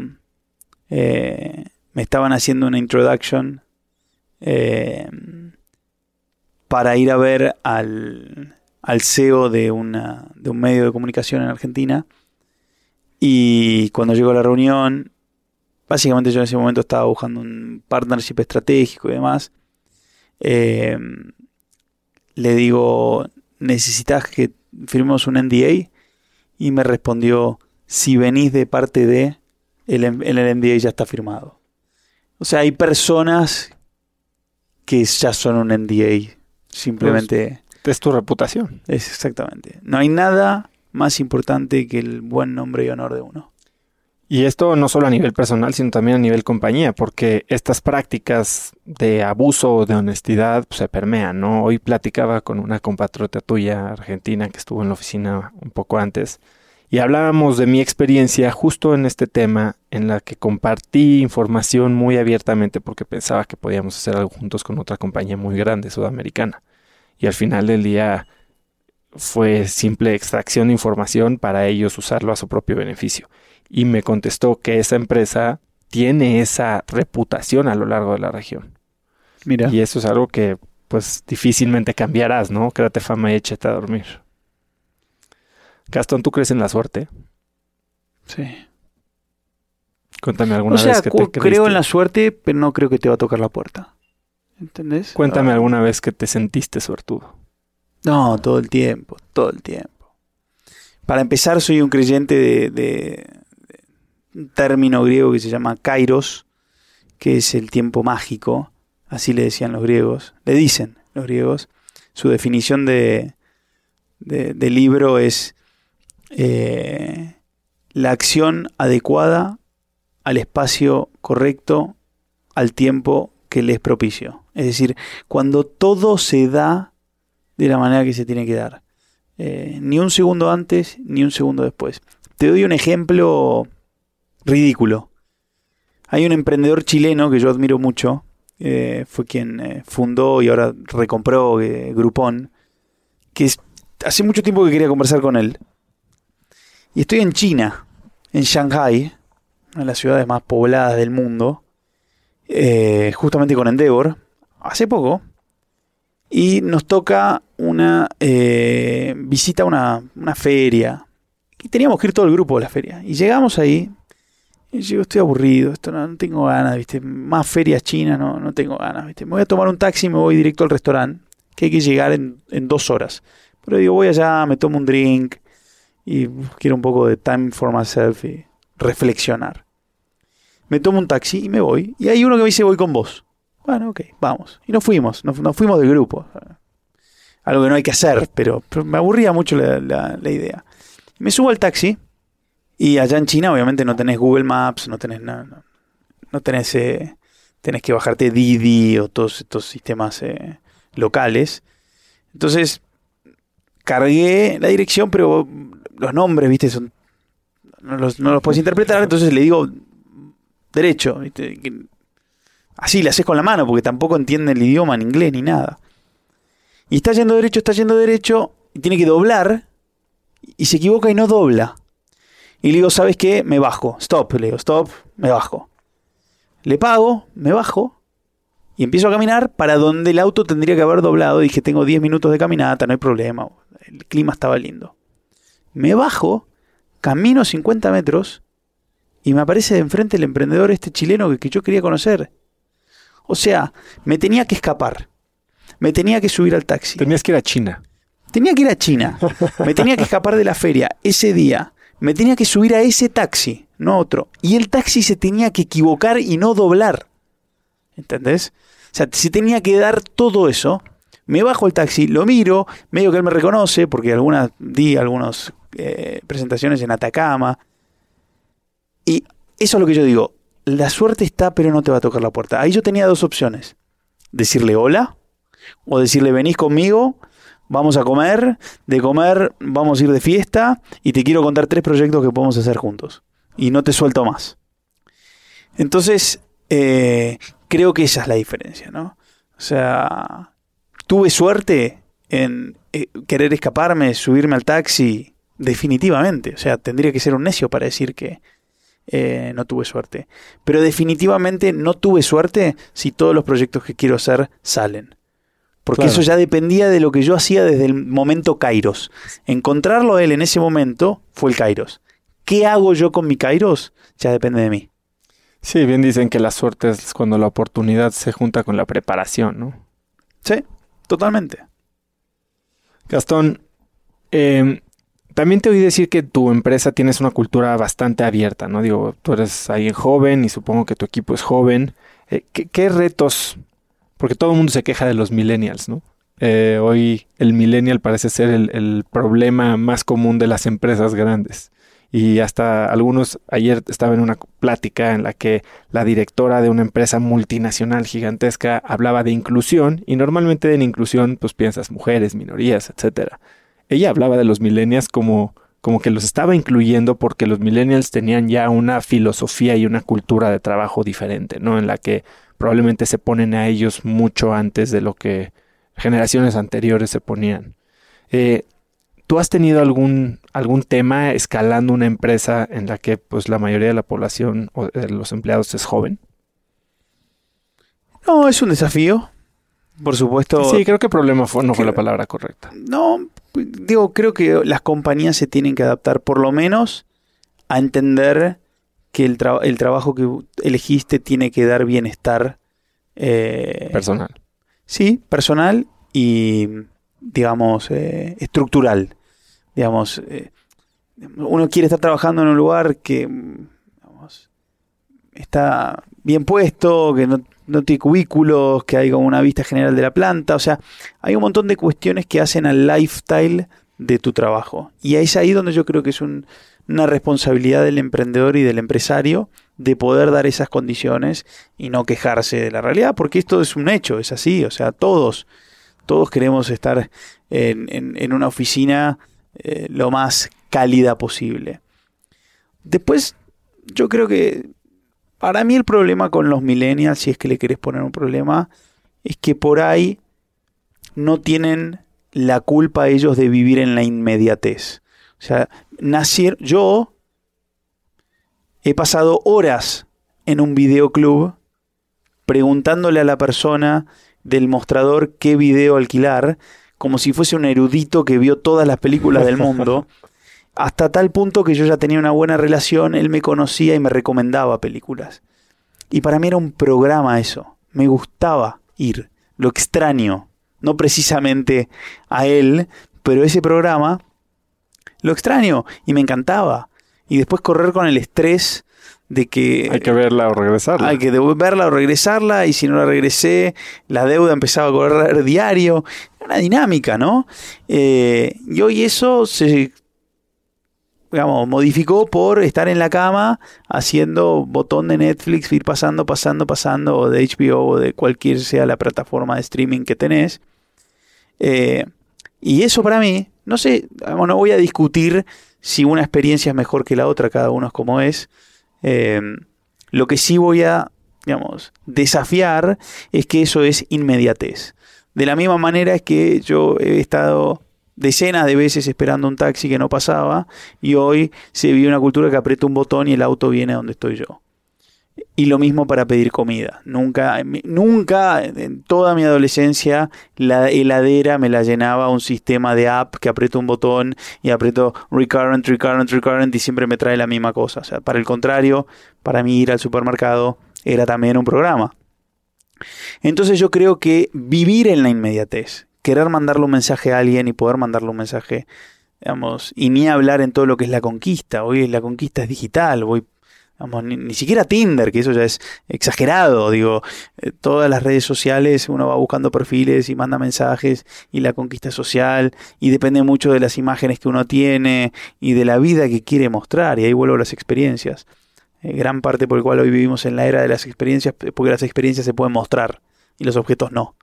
B: eh, me estaban haciendo una introduction eh, para ir a ver al, al CEO de, una, de un medio de comunicación en Argentina. Y cuando llegó a la reunión, básicamente yo en ese momento estaba buscando un partnership estratégico y demás. Eh, le digo, ¿necesitas que firmemos un NDA? Y me respondió, si venís de parte de, el, el NDA ya está firmado. O sea, hay personas que ya son un NDA. Simplemente
A: es tu reputación.
B: es exactamente. No hay nada más importante que el buen nombre y honor de uno.
A: Y esto no solo a nivel personal, sino también a nivel compañía, porque estas prácticas de abuso o de honestidad pues, se permean, ¿no? Hoy platicaba con una compatriota tuya argentina que estuvo en la oficina un poco antes y hablábamos de mi experiencia justo en este tema en la que compartí información muy abiertamente porque pensaba que podíamos hacer algo juntos con otra compañía muy grande sudamericana. Y al final del día fue simple extracción de información para ellos usarlo a su propio beneficio y me contestó que esa empresa tiene esa reputación a lo largo de la región.
B: Mira,
A: Y eso es algo que pues difícilmente cambiarás, ¿no? Créate fama y échate a dormir. Gastón, ¿tú crees en la suerte?
B: sí.
A: Cuéntame alguna
B: O sea,
A: vez que te
B: creo
A: creíste-
B: en la suerte, pero no creo que te va a tocar la puerta. ¿Entendés?
A: Cuéntame
B: Ah,
A: alguna vez que te sentiste suertudo.
B: No, todo el tiempo, todo el tiempo. Para empezar, soy un creyente de, de- de un término griego que se llama kairos, que es el tiempo mágico, así le decían los griegos, le dicen los griegos. Su definición de, de- de libro es eh, la acción adecuada al espacio correcto, al tiempo que le es propicio. Es decir, cuando todo se da de la manera que se tiene que dar. Eh, ni un segundo antes, ni un segundo después. Te doy un ejemplo ridículo. Hay un emprendedor chileno que yo admiro mucho, eh, fue quien eh, fundó y ahora recompró Groupon, que hace mucho tiempo que quería conversar con él. Y estoy en China, en Shanghai, una de las ciudades más pobladas del mundo, justamente con Endeavor, hace poco, y nos toca una eh, visita a una, feria. Y teníamos que ir todo el grupo a la feria. Y llegamos ahí. Y yo estoy aburrido, esto no, no tengo ganas, ¿viste? Más ferias chinas, no, no tengo ganas, ¿viste? Me voy a tomar un taxi y me voy directo al restaurante, que hay que llegar en, en dos horas. Pero digo, voy allá, me tomo un drink y quiero un poco de time for myself y reflexionar. Me tomo un taxi y me voy. Y hay uno que me dice, voy con vos. Bueno, ok, vamos. Y nos fuimos, nos, nos fuimos de grupo. Algo que no hay que hacer, pero, me aburría mucho la, idea. Me subo al taxi y allá en China obviamente no tenés Google Maps, no tenés nada, no, no tenés, eh, tenés que bajarte Didi o todos estos sistemas eh, locales. Entonces cargué la dirección, pero los nombres, viste, son no los, no los puedes interpretar, entonces le digo derecho, ¿viste? Así le haces con la mano, porque tampoco entiende el idioma en inglés ni nada. Y está yendo derecho, está yendo derecho, y tiene que doblar, y se equivoca y no dobla. Y le digo, ¿sabes qué? Me bajo. Stop, le digo, stop, me bajo. Le pago, me bajo, y empiezo a caminar para donde el auto tendría que haber doblado. Dije, tengo 10 minutos de caminata, no hay problema. El clima estaba lindo. Me bajo, camino 50 metros, y me aparece de enfrente el emprendedor este chileno que, que yo quería conocer. O sea, me tenía que escapar. Me tenía que subir al taxi.
A: Tenías que ir a China.
B: Tenía que ir a China. Me tenía que escapar de la feria ese día. Me tenía que subir a ese taxi, no otro. Y el taxi se tenía que equivocar y no doblar. ¿Entendés? O sea, si tenía que dar todo eso. Me bajo el taxi, lo miro, medio que él me reconoce, porque algunas di algunas eh, presentaciones en Atacama. Y eso es lo que yo digo. La suerte está, pero no te va a tocar la puerta. Ahí yo tenía dos opciones. Decirle hola o decirle venís conmigo, vamos a comer, de comer vamos a ir de fiesta y te quiero contar tres proyectos que podemos hacer juntos. Y no te suelto más. Entonces, eh, creo que esa es la diferencia, ¿no? O sea, tuve suerte en eh, querer escaparme, subirme al taxi, definitivamente. O sea, tendría que ser un necio para decir que eh, no tuve suerte. Pero definitivamente no tuve suerte si todos los proyectos que quiero hacer salen. Porque eso ya dependía de lo que yo hacía desde el momento Kairos. Encontrarlo a él en ese momento fue el Kairos. ¿Qué hago yo con mi Kairos? Ya depende de mí.
A: Sí, bien dicen que la suerte es cuando la oportunidad se junta con la preparación, ¿no?
B: Sí, totalmente.
A: Gastón, em, también te oí decir que tu empresa tienes una cultura bastante abierta, ¿no? Digo, tú eres alguien joven y supongo que tu equipo es joven. Eh, ¿qué, retos? Porque todo el mundo se queja de los millennials, ¿no? Eh, hoy el millennial parece ser el, problema más común de las empresas grandes. Y hasta algunos, ayer estaba en una plática en la que la directora de una empresa multinacional gigantesca hablaba de inclusión y normalmente en inclusión pues piensas mujeres, minorías, etcétera ella hablaba de los millennials como, como que los estaba incluyendo porque los millennials tenían ya una filosofía y una cultura de trabajo diferente, ¿no? En la que probablemente se ponen a ellos mucho antes de lo que generaciones anteriores se ponían. Eh, ¿Tú has tenido algún, algún tema escalando una empresa en la que pues la mayoría de la población o de los empleados es joven?
B: No, es un desafío. Por supuesto.
A: Sí, creo que problema fue, no fue la palabra correcta.
B: No, digo, creo que las compañías se tienen que adaptar por lo menos a entender que el, el trabajo que elegiste tiene que dar bienestar.
A: Eh, personal.
B: Sí, personal y, digamos, eh, estructural. Digamos, eh, uno quiere estar trabajando en un lugar que está bien puesto, que no no tiene cubículos, que hay como una vista general de la planta, o sea, hay un montón de cuestiones que hacen al lifestyle de tu trabajo. Y es ahí donde yo creo que es una responsabilidad del emprendedor y del empresario de poder dar esas condiciones y no quejarse de la realidad, porque esto es un hecho, es así, o sea, todos, todos queremos estar en, una oficina eh, lo más cálida posible. Después, yo creo que para mí el problema con los millennials, si es que le querés poner un problema, es que por ahí no tienen la culpa ellos de vivir en la inmediatez. O sea, nacer, yo he pasado horas en un videoclub preguntándole a la persona del mostrador qué video alquilar, como si fuese un erudito que vio todas las películas del mundo. hasta tal punto que yo ya tenía una buena relación, él me conocía y me recomendaba películas. Y para mí era un programa eso, me gustaba ir, lo extraño, no precisamente a él, pero ese programa lo extraño y me encantaba. Y después correr con el estrés de que...
A: Hay que verla o regresarla.
B: Hay que verla o regresarla y si no la regresé, la deuda empezaba a correr diario. Una dinámica, ¿no? Eh, y hoy eso se digamos, modificó por estar en la cama haciendo botón de Netflix, ir pasando, pasando, pasando, o de HBO o de cualquier sea la plataforma de streaming que tenés. Eh, y eso para mí, no sé, no voy a discutir si una experiencia es mejor que la otra, cada uno es como es. Eh, lo que sí voy a, digamos, desafiar es que eso es inmediatez. De la misma manera es que yo he estado decenas de veces esperando un taxi que no pasaba y hoy se vive una cultura que aprieto un botón y el auto viene donde estoy yo. Y lo mismo para pedir comida. Nunca, nunca en toda mi adolescencia la heladera me la llenaba un sistema de app que aprieto un botón y aprieto recurrent, recurrent, recurrent y siempre me trae la misma cosa. Para el contrario, para mí ir al supermercado era también un programa. Entonces yo creo que vivir en la inmediatez, querer mandarle un mensaje a alguien y poder mandarle un mensaje, digamos, y ni hablar en todo lo que es la conquista. Hoy la conquista es digital, voy ni, siquiera Tinder, que eso ya es exagerado, digo, eh, todas las redes sociales uno va buscando perfiles y manda mensajes y la conquista social y depende mucho de las imágenes que uno tiene y de la vida que quiere mostrar y ahí vuelvo a las experiencias. Eh, gran parte por el cual hoy vivimos en la era de las experiencias, porque las experiencias se pueden mostrar y los objetos no.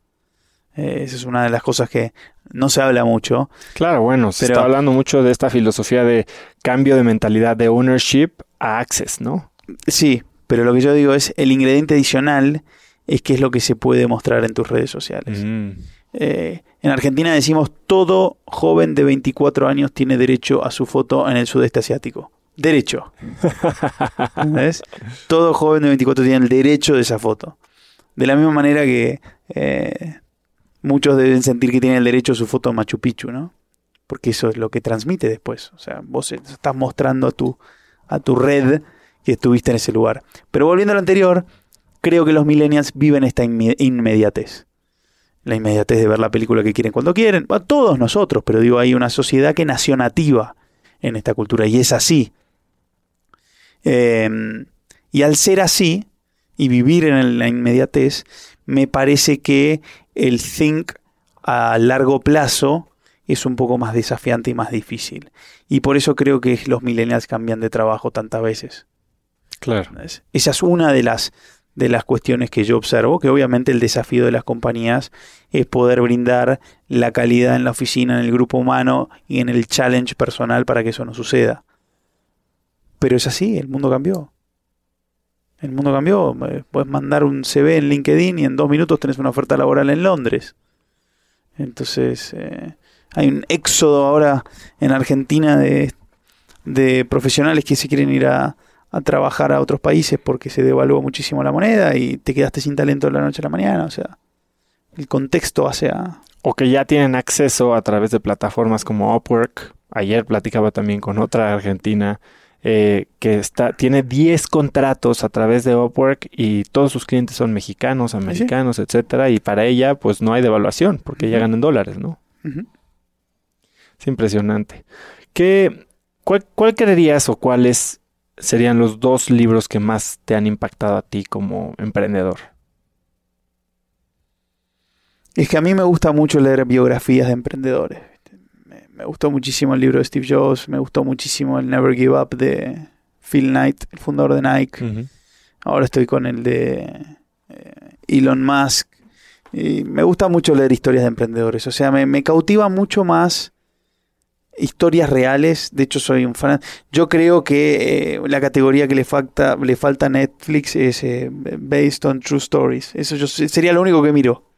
B: Eh, esa es una de las cosas que no se habla mucho.
C: Claro, bueno, se está hablando mucho de esta filosofía de cambio de mentalidad de ownership a access, ¿no?
B: Sí, pero lo que yo digo es el ingrediente adicional es que es lo que se puede mostrar en tus redes sociales. Mm. Eh, en Argentina decimos todo joven de 24 años tiene derecho a su foto en el sudeste asiático. Derecho. ¿Ves? Todo joven de 24 tiene el derecho de esa foto. De la misma manera que eh, muchos deben sentir que tienen el derecho a su foto en Machu Picchu, ¿no? Porque eso es lo que transmite después. O sea, vos estás mostrando a tu, a tu red que estuviste en ese lugar. Pero volviendo a lo anterior, creo que los millennials viven esta inmediatez. La inmediatez de ver la película que quieren cuando quieren. A todos nosotros, pero digo, hay una sociedad que nació nativa en esta cultura y es así. Em, y al ser así y vivir en la inmediatez, me parece que el think a largo plazo es un poco más desafiante y más difícil. Y por eso creo que los millennials cambian de trabajo tantas veces.
C: Claro.
B: Esa es una de las, de las cuestiones que yo observo, que obviamente el desafío de las compañías es poder brindar la calidad en la oficina, en el grupo humano y en el challenge personal para que eso no suceda. Pero es así, el mundo cambió. El mundo cambió. Eh, puedes mandar un CV en LinkedIn y en dos minutos tenés una oferta laboral en Londres. Entonces, eh, hay un éxodo ahora en Argentina de, profesionales que se quieren ir a, a trabajar a otros países porque se devaluó muchísimo la moneda y te quedaste sin talento de la noche a la mañana. O sea, el contexto hace a...
C: O que ya tienen acceso a través de plataformas como Upwork. Ayer platicaba también con otra argentina eh, que está, tiene 10 contratos a través de Upwork y todos sus clientes son mexicanos, americanos, etcétera, y para ella pues no hay devaluación porque ella gana en dólares, ¿no? Es impresionante. ¿Qué, cuál, ¿Cuál creerías o cuál es serían los dos libros que más te han impactado a ti como emprendedor?
B: Es que a mí me gusta mucho leer biografías de emprendedores. Me, gustó muchísimo el libro de Steve Jobs, me gustó muchísimo el Never Give Up de Phil Knight, el fundador de Nike. Ahora estoy con el de eh, Elon Musk. Y me gusta mucho leer historias de emprendedores. O sea, me, me cautiva mucho más historias reales. De hecho, soy un fan. Yo creo que eh, la categoría que le falta, le falta a Netflix es eh, Based on True Stories. Eso yo, sería lo único que miro.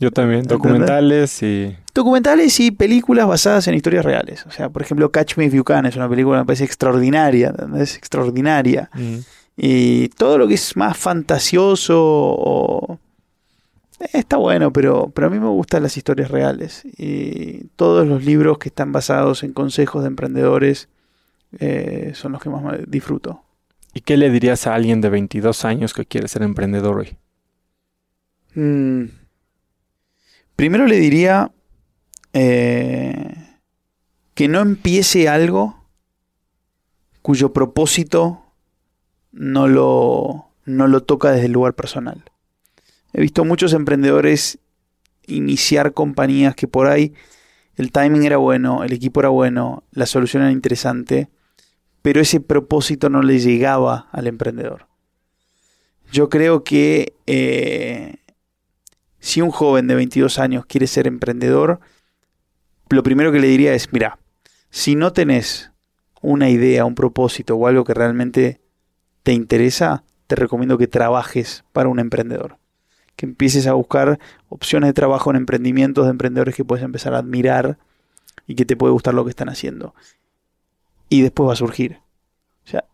C: Yo también, documentales y...
B: Documentales y películas basadas en historias reales. O sea, por ejemplo, Catch Me If You Can es una película que me parece extraordinaria. Es extraordinaria. Mm. Y todo lo que es más fantasioso o Está bueno, pero, pero a mí me gustan las historias reales. Y todos los libros que están basados en consejos de emprendedores eh, son los que más disfruto.
C: ¿Y qué le dirías a alguien de 22 años que quiere ser emprendedor hoy?
B: Mm. Primero le diría eh, que no empiece algo cuyo propósito no lo, no lo toca desde el lugar personal. He visto muchos emprendedores iniciar compañías que por ahí el timing era bueno, el equipo era bueno, la solución era interesante, pero ese propósito no le llegaba al emprendedor. Yo creo que eh, si un joven de 22 años quiere ser emprendedor, lo primero que le diría es, mira, si no tenés una idea, un propósito o algo que realmente te interesa, te recomiendo que trabajes para un emprendedor que empieces a buscar opciones de trabajo en emprendimientos de emprendedores que puedes empezar a admirar y que te puede gustar lo que están haciendo. Y después va a surgir. O sea,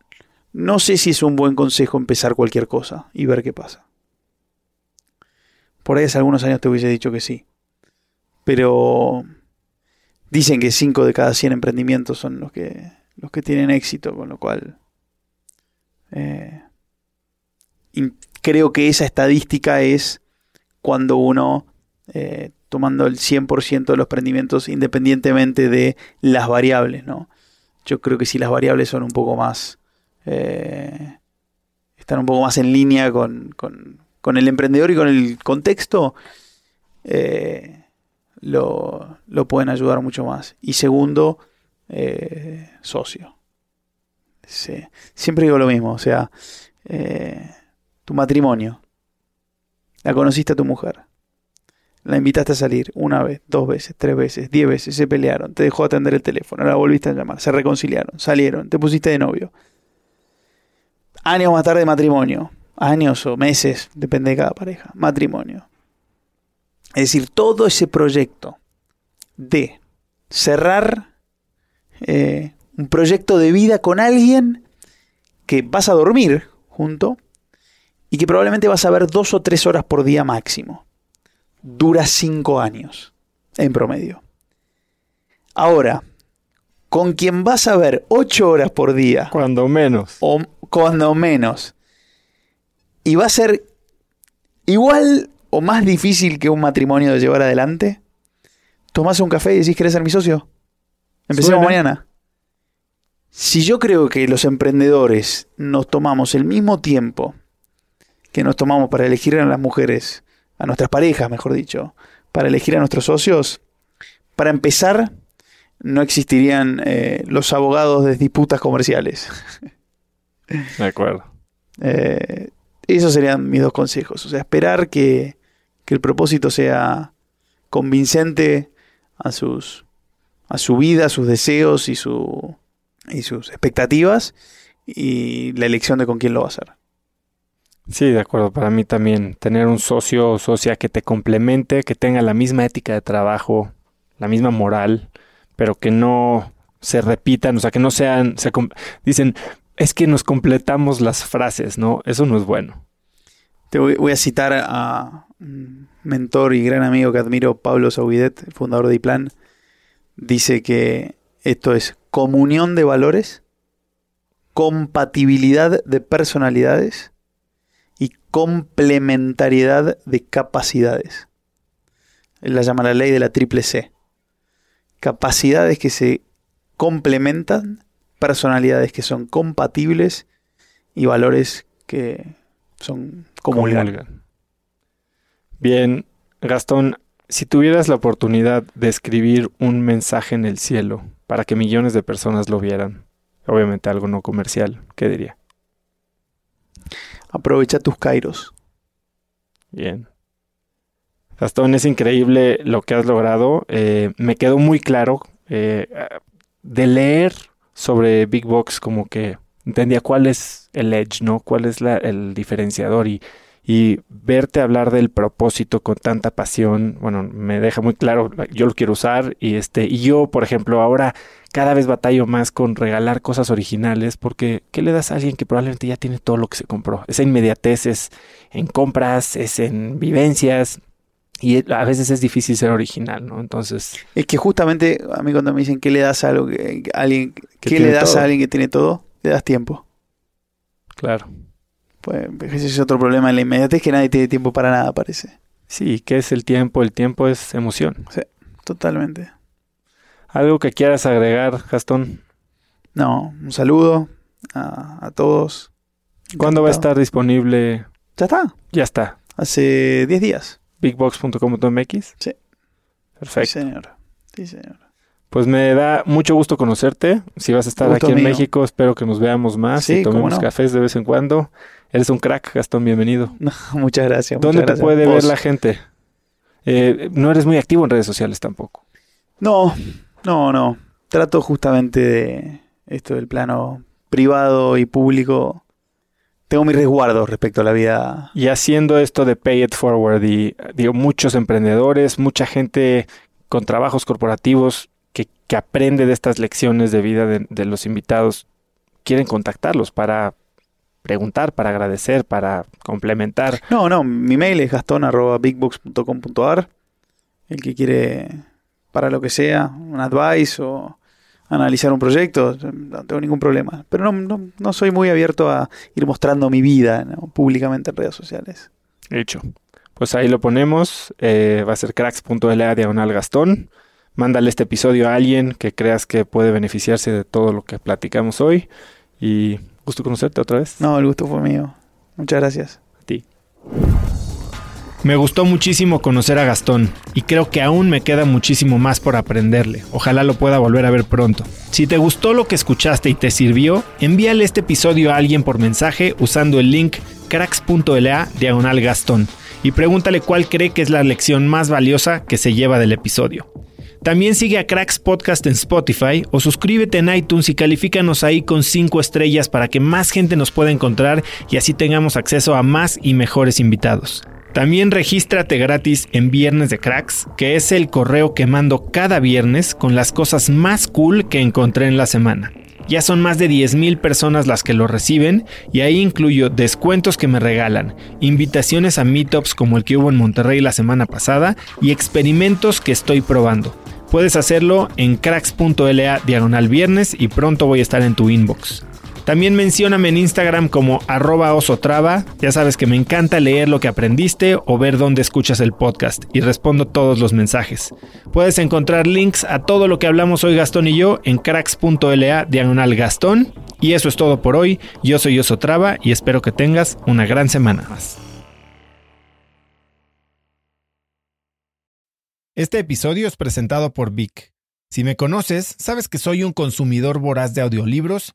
B: no sé si es un buen consejo empezar cualquier cosa y ver qué pasa. Por ahí hace algunos años te hubiese dicho que sí. Pero dicen que 5 de cada 100 emprendimientos son los que, los que tienen éxito, con lo cual eh, creo que esa estadística es cuando uno eh, tomando el 100% de los prendimientos independientemente de las variables, ¿no? Yo creo que si las variables son un poco más... Eh, están un poco más en línea con, con el emprendedor y con el contexto, eh, lo, lo, pueden ayudar mucho más. Y segundo, eh, socio. Sí. Siempre digo lo mismo, o sea, eh, tu matrimonio. La conociste a tu mujer. La invitaste a salir una vez, dos veces, tres veces, diez veces, se pelearon, te dejó atender el teléfono, la volviste a llamar, se reconciliaron, salieron, te pusiste de novio. Años más tarde matrimonio, años o meses, depende de cada pareja, matrimonio. Es decir, todo ese proyecto de cerrar eh, un proyecto de vida con alguien que vas a dormir junto y que probablemente vas a ver dos o tres horas por día máximo dura cinco años en promedio. Ahora, con quien vas a ver ocho horas por día.
A: Cuando menos.
B: O cuando menos. Y va a ser igual o más difícil que un matrimonio de llevar adelante. Tomás un café y decís, ¿querés ser mi socio? Empecemos mañana. Si yo creo que los emprendedores nos tomamos el mismo tiempo que nos tomamos para elegir a las mujeres a nuestras parejas, mejor dicho, para elegir a nuestros socios, para empezar, no existirían eh, los abogados de disputas comerciales.
A: De acuerdo.
B: Eh, esos serían mis dos consejos. O sea, esperar que, que el propósito sea convincente a sus a su vida, a sus deseos y, su, y sus expectativas y la elección de con quién lo va a hacer.
A: Sí, de acuerdo. Para mí también tener un socio o socia que te complemente, que tenga la misma ética de trabajo, la misma moral, pero que no se repitan, o sea, que no sean, se, dicen, es que nos completamos las frases, ¿no? Eso no es bueno.
B: Te voy, a citar a un mentor y gran amigo que admiro, Pablo Sauvidet, fundador de IPLAN. Dice que esto es comunión de valores, compatibilidad de personalidades y complementariedad de capacidades. Él la llama la ley de la triple C. Capacidades que se complementan, personalidades que son compatibles y valores que son comulgan.
A: Bien, Gastón, si tuvieras la oportunidad de escribir un mensaje en el cielo para que millones de personas lo vieran, obviamente algo no comercial, ¿qué diría?
B: Aprovecha tus kairos.
A: Bien. Gastón, es increíble lo que has logrado. Eh, me quedó muy claro eh, de leer sobre Big Box como que entendía cuál es el edge, ¿no? Cuál es el diferenciador y, y verte hablar del propósito con tanta pasión, bueno, me deja muy claro, yo lo quiero usar y este, y yo, por ejemplo, ahora cada vez batallo más con regalar cosas originales porque ¿qué le das a alguien que probablemente ya tiene todo lo que se compró? Esa inmediatez es en compras, es en vivencias y a veces es difícil ser original, ¿no? Entonces...
B: Es que justamente a mí cuando me dicen ¿qué le das a, algo alguien, ¿qué le das a alguien que tiene todo? Le das tiempo.
A: Claro.
B: Pues ese es otro problema en la inmediatez que nadie tiene tiempo para nada, parece.
A: Sí, ¿qué es el tiempo? El tiempo es emoción.
B: Sí, totalmente.
A: ¿Algo que quieras agregar, Gastón?
B: No, un saludo a, todos.
A: ¿Cuándo va a estar disponible?
B: Ya está.
A: Ya está.
B: Hace 10 días.
A: Bigbox.com.mx.
B: Sí.
A: Perfecto.
B: Sí, señor. Sí, señor.
A: Pues me da mucho gusto conocerte. Si vas a estar aquí en México, espero que nos veamos más y tomemos cafés de vez en cuando. Eres un crack, Gastón, bienvenido.
B: muchas gracias.
A: ¿Dónde
B: te
A: puede ver la gente? Eh, no eres muy activo en redes sociales tampoco.
B: No, no, no. Trato justamente de esto del plano privado y público. Tengo mi resguardo respecto a la vida.
A: Y haciendo esto de Pay It Forward, y digo, muchos emprendedores, mucha gente con trabajos corporativos que, que aprende de estas lecciones de vida de, los invitados, quieren contactarlos para preguntar, para agradecer, para complementar.
B: No, no, mi mail es gastón.bigbox.com.ar. El que quiere para lo que sea, un advice o analizar un proyecto, no tengo ningún problema. Pero no, no, soy muy abierto a ir mostrando mi vida públicamente en redes sociales.
A: Hecho.
C: pues ahí lo ponemos. Eh, va a ser cracks.la diagonal Gastón. Mándale este episodio a alguien que creas que puede beneficiarse de todo lo que platicamos hoy. Y gusto conocerte otra vez.
B: No, el gusto fue mío. Muchas gracias.
C: A ti.
A: Me gustó muchísimo conocer a Gastón y creo que aún me queda muchísimo más por aprenderle. Ojalá lo pueda volver a ver pronto. Si te gustó lo que escuchaste y te sirvió, envíale este episodio a alguien por mensaje usando el link cracks.la diagonal Gastón y pregúntale cuál cree que es la lección más valiosa que se lleva del episodio. También sigue a Cracks Podcast en Spotify o suscríbete en iTunes y califícanos ahí con 5 estrellas para que más gente nos pueda encontrar y así tengamos acceso a más y mejores invitados. También regístrate gratis en Viernes de Cracks, que es el correo que mando cada viernes con las cosas más cool que encontré en la semana. Ya son más de 10.000 personas las que lo reciben y ahí incluyo descuentos que me regalan, invitaciones a meetups como el que hubo en Monterrey la semana pasada y experimentos que estoy probando. Puedes hacerlo en cracks.la diagonal viernes y pronto voy a estar en tu inbox. También mencióname en Instagram como arroba osotrava. Ya sabes que me encanta leer lo que aprendiste o ver dónde escuchas el podcast y respondo todos los mensajes. Puedes encontrar links a todo lo que hablamos hoy Gastón y yo en cracks.la diagonal Gastón. Y eso es todo por hoy. Yo soy Osotrava y espero que tengas una gran semana más. Este episodio es presentado por Vic. Si me conoces, sabes que soy un consumidor voraz de audiolibros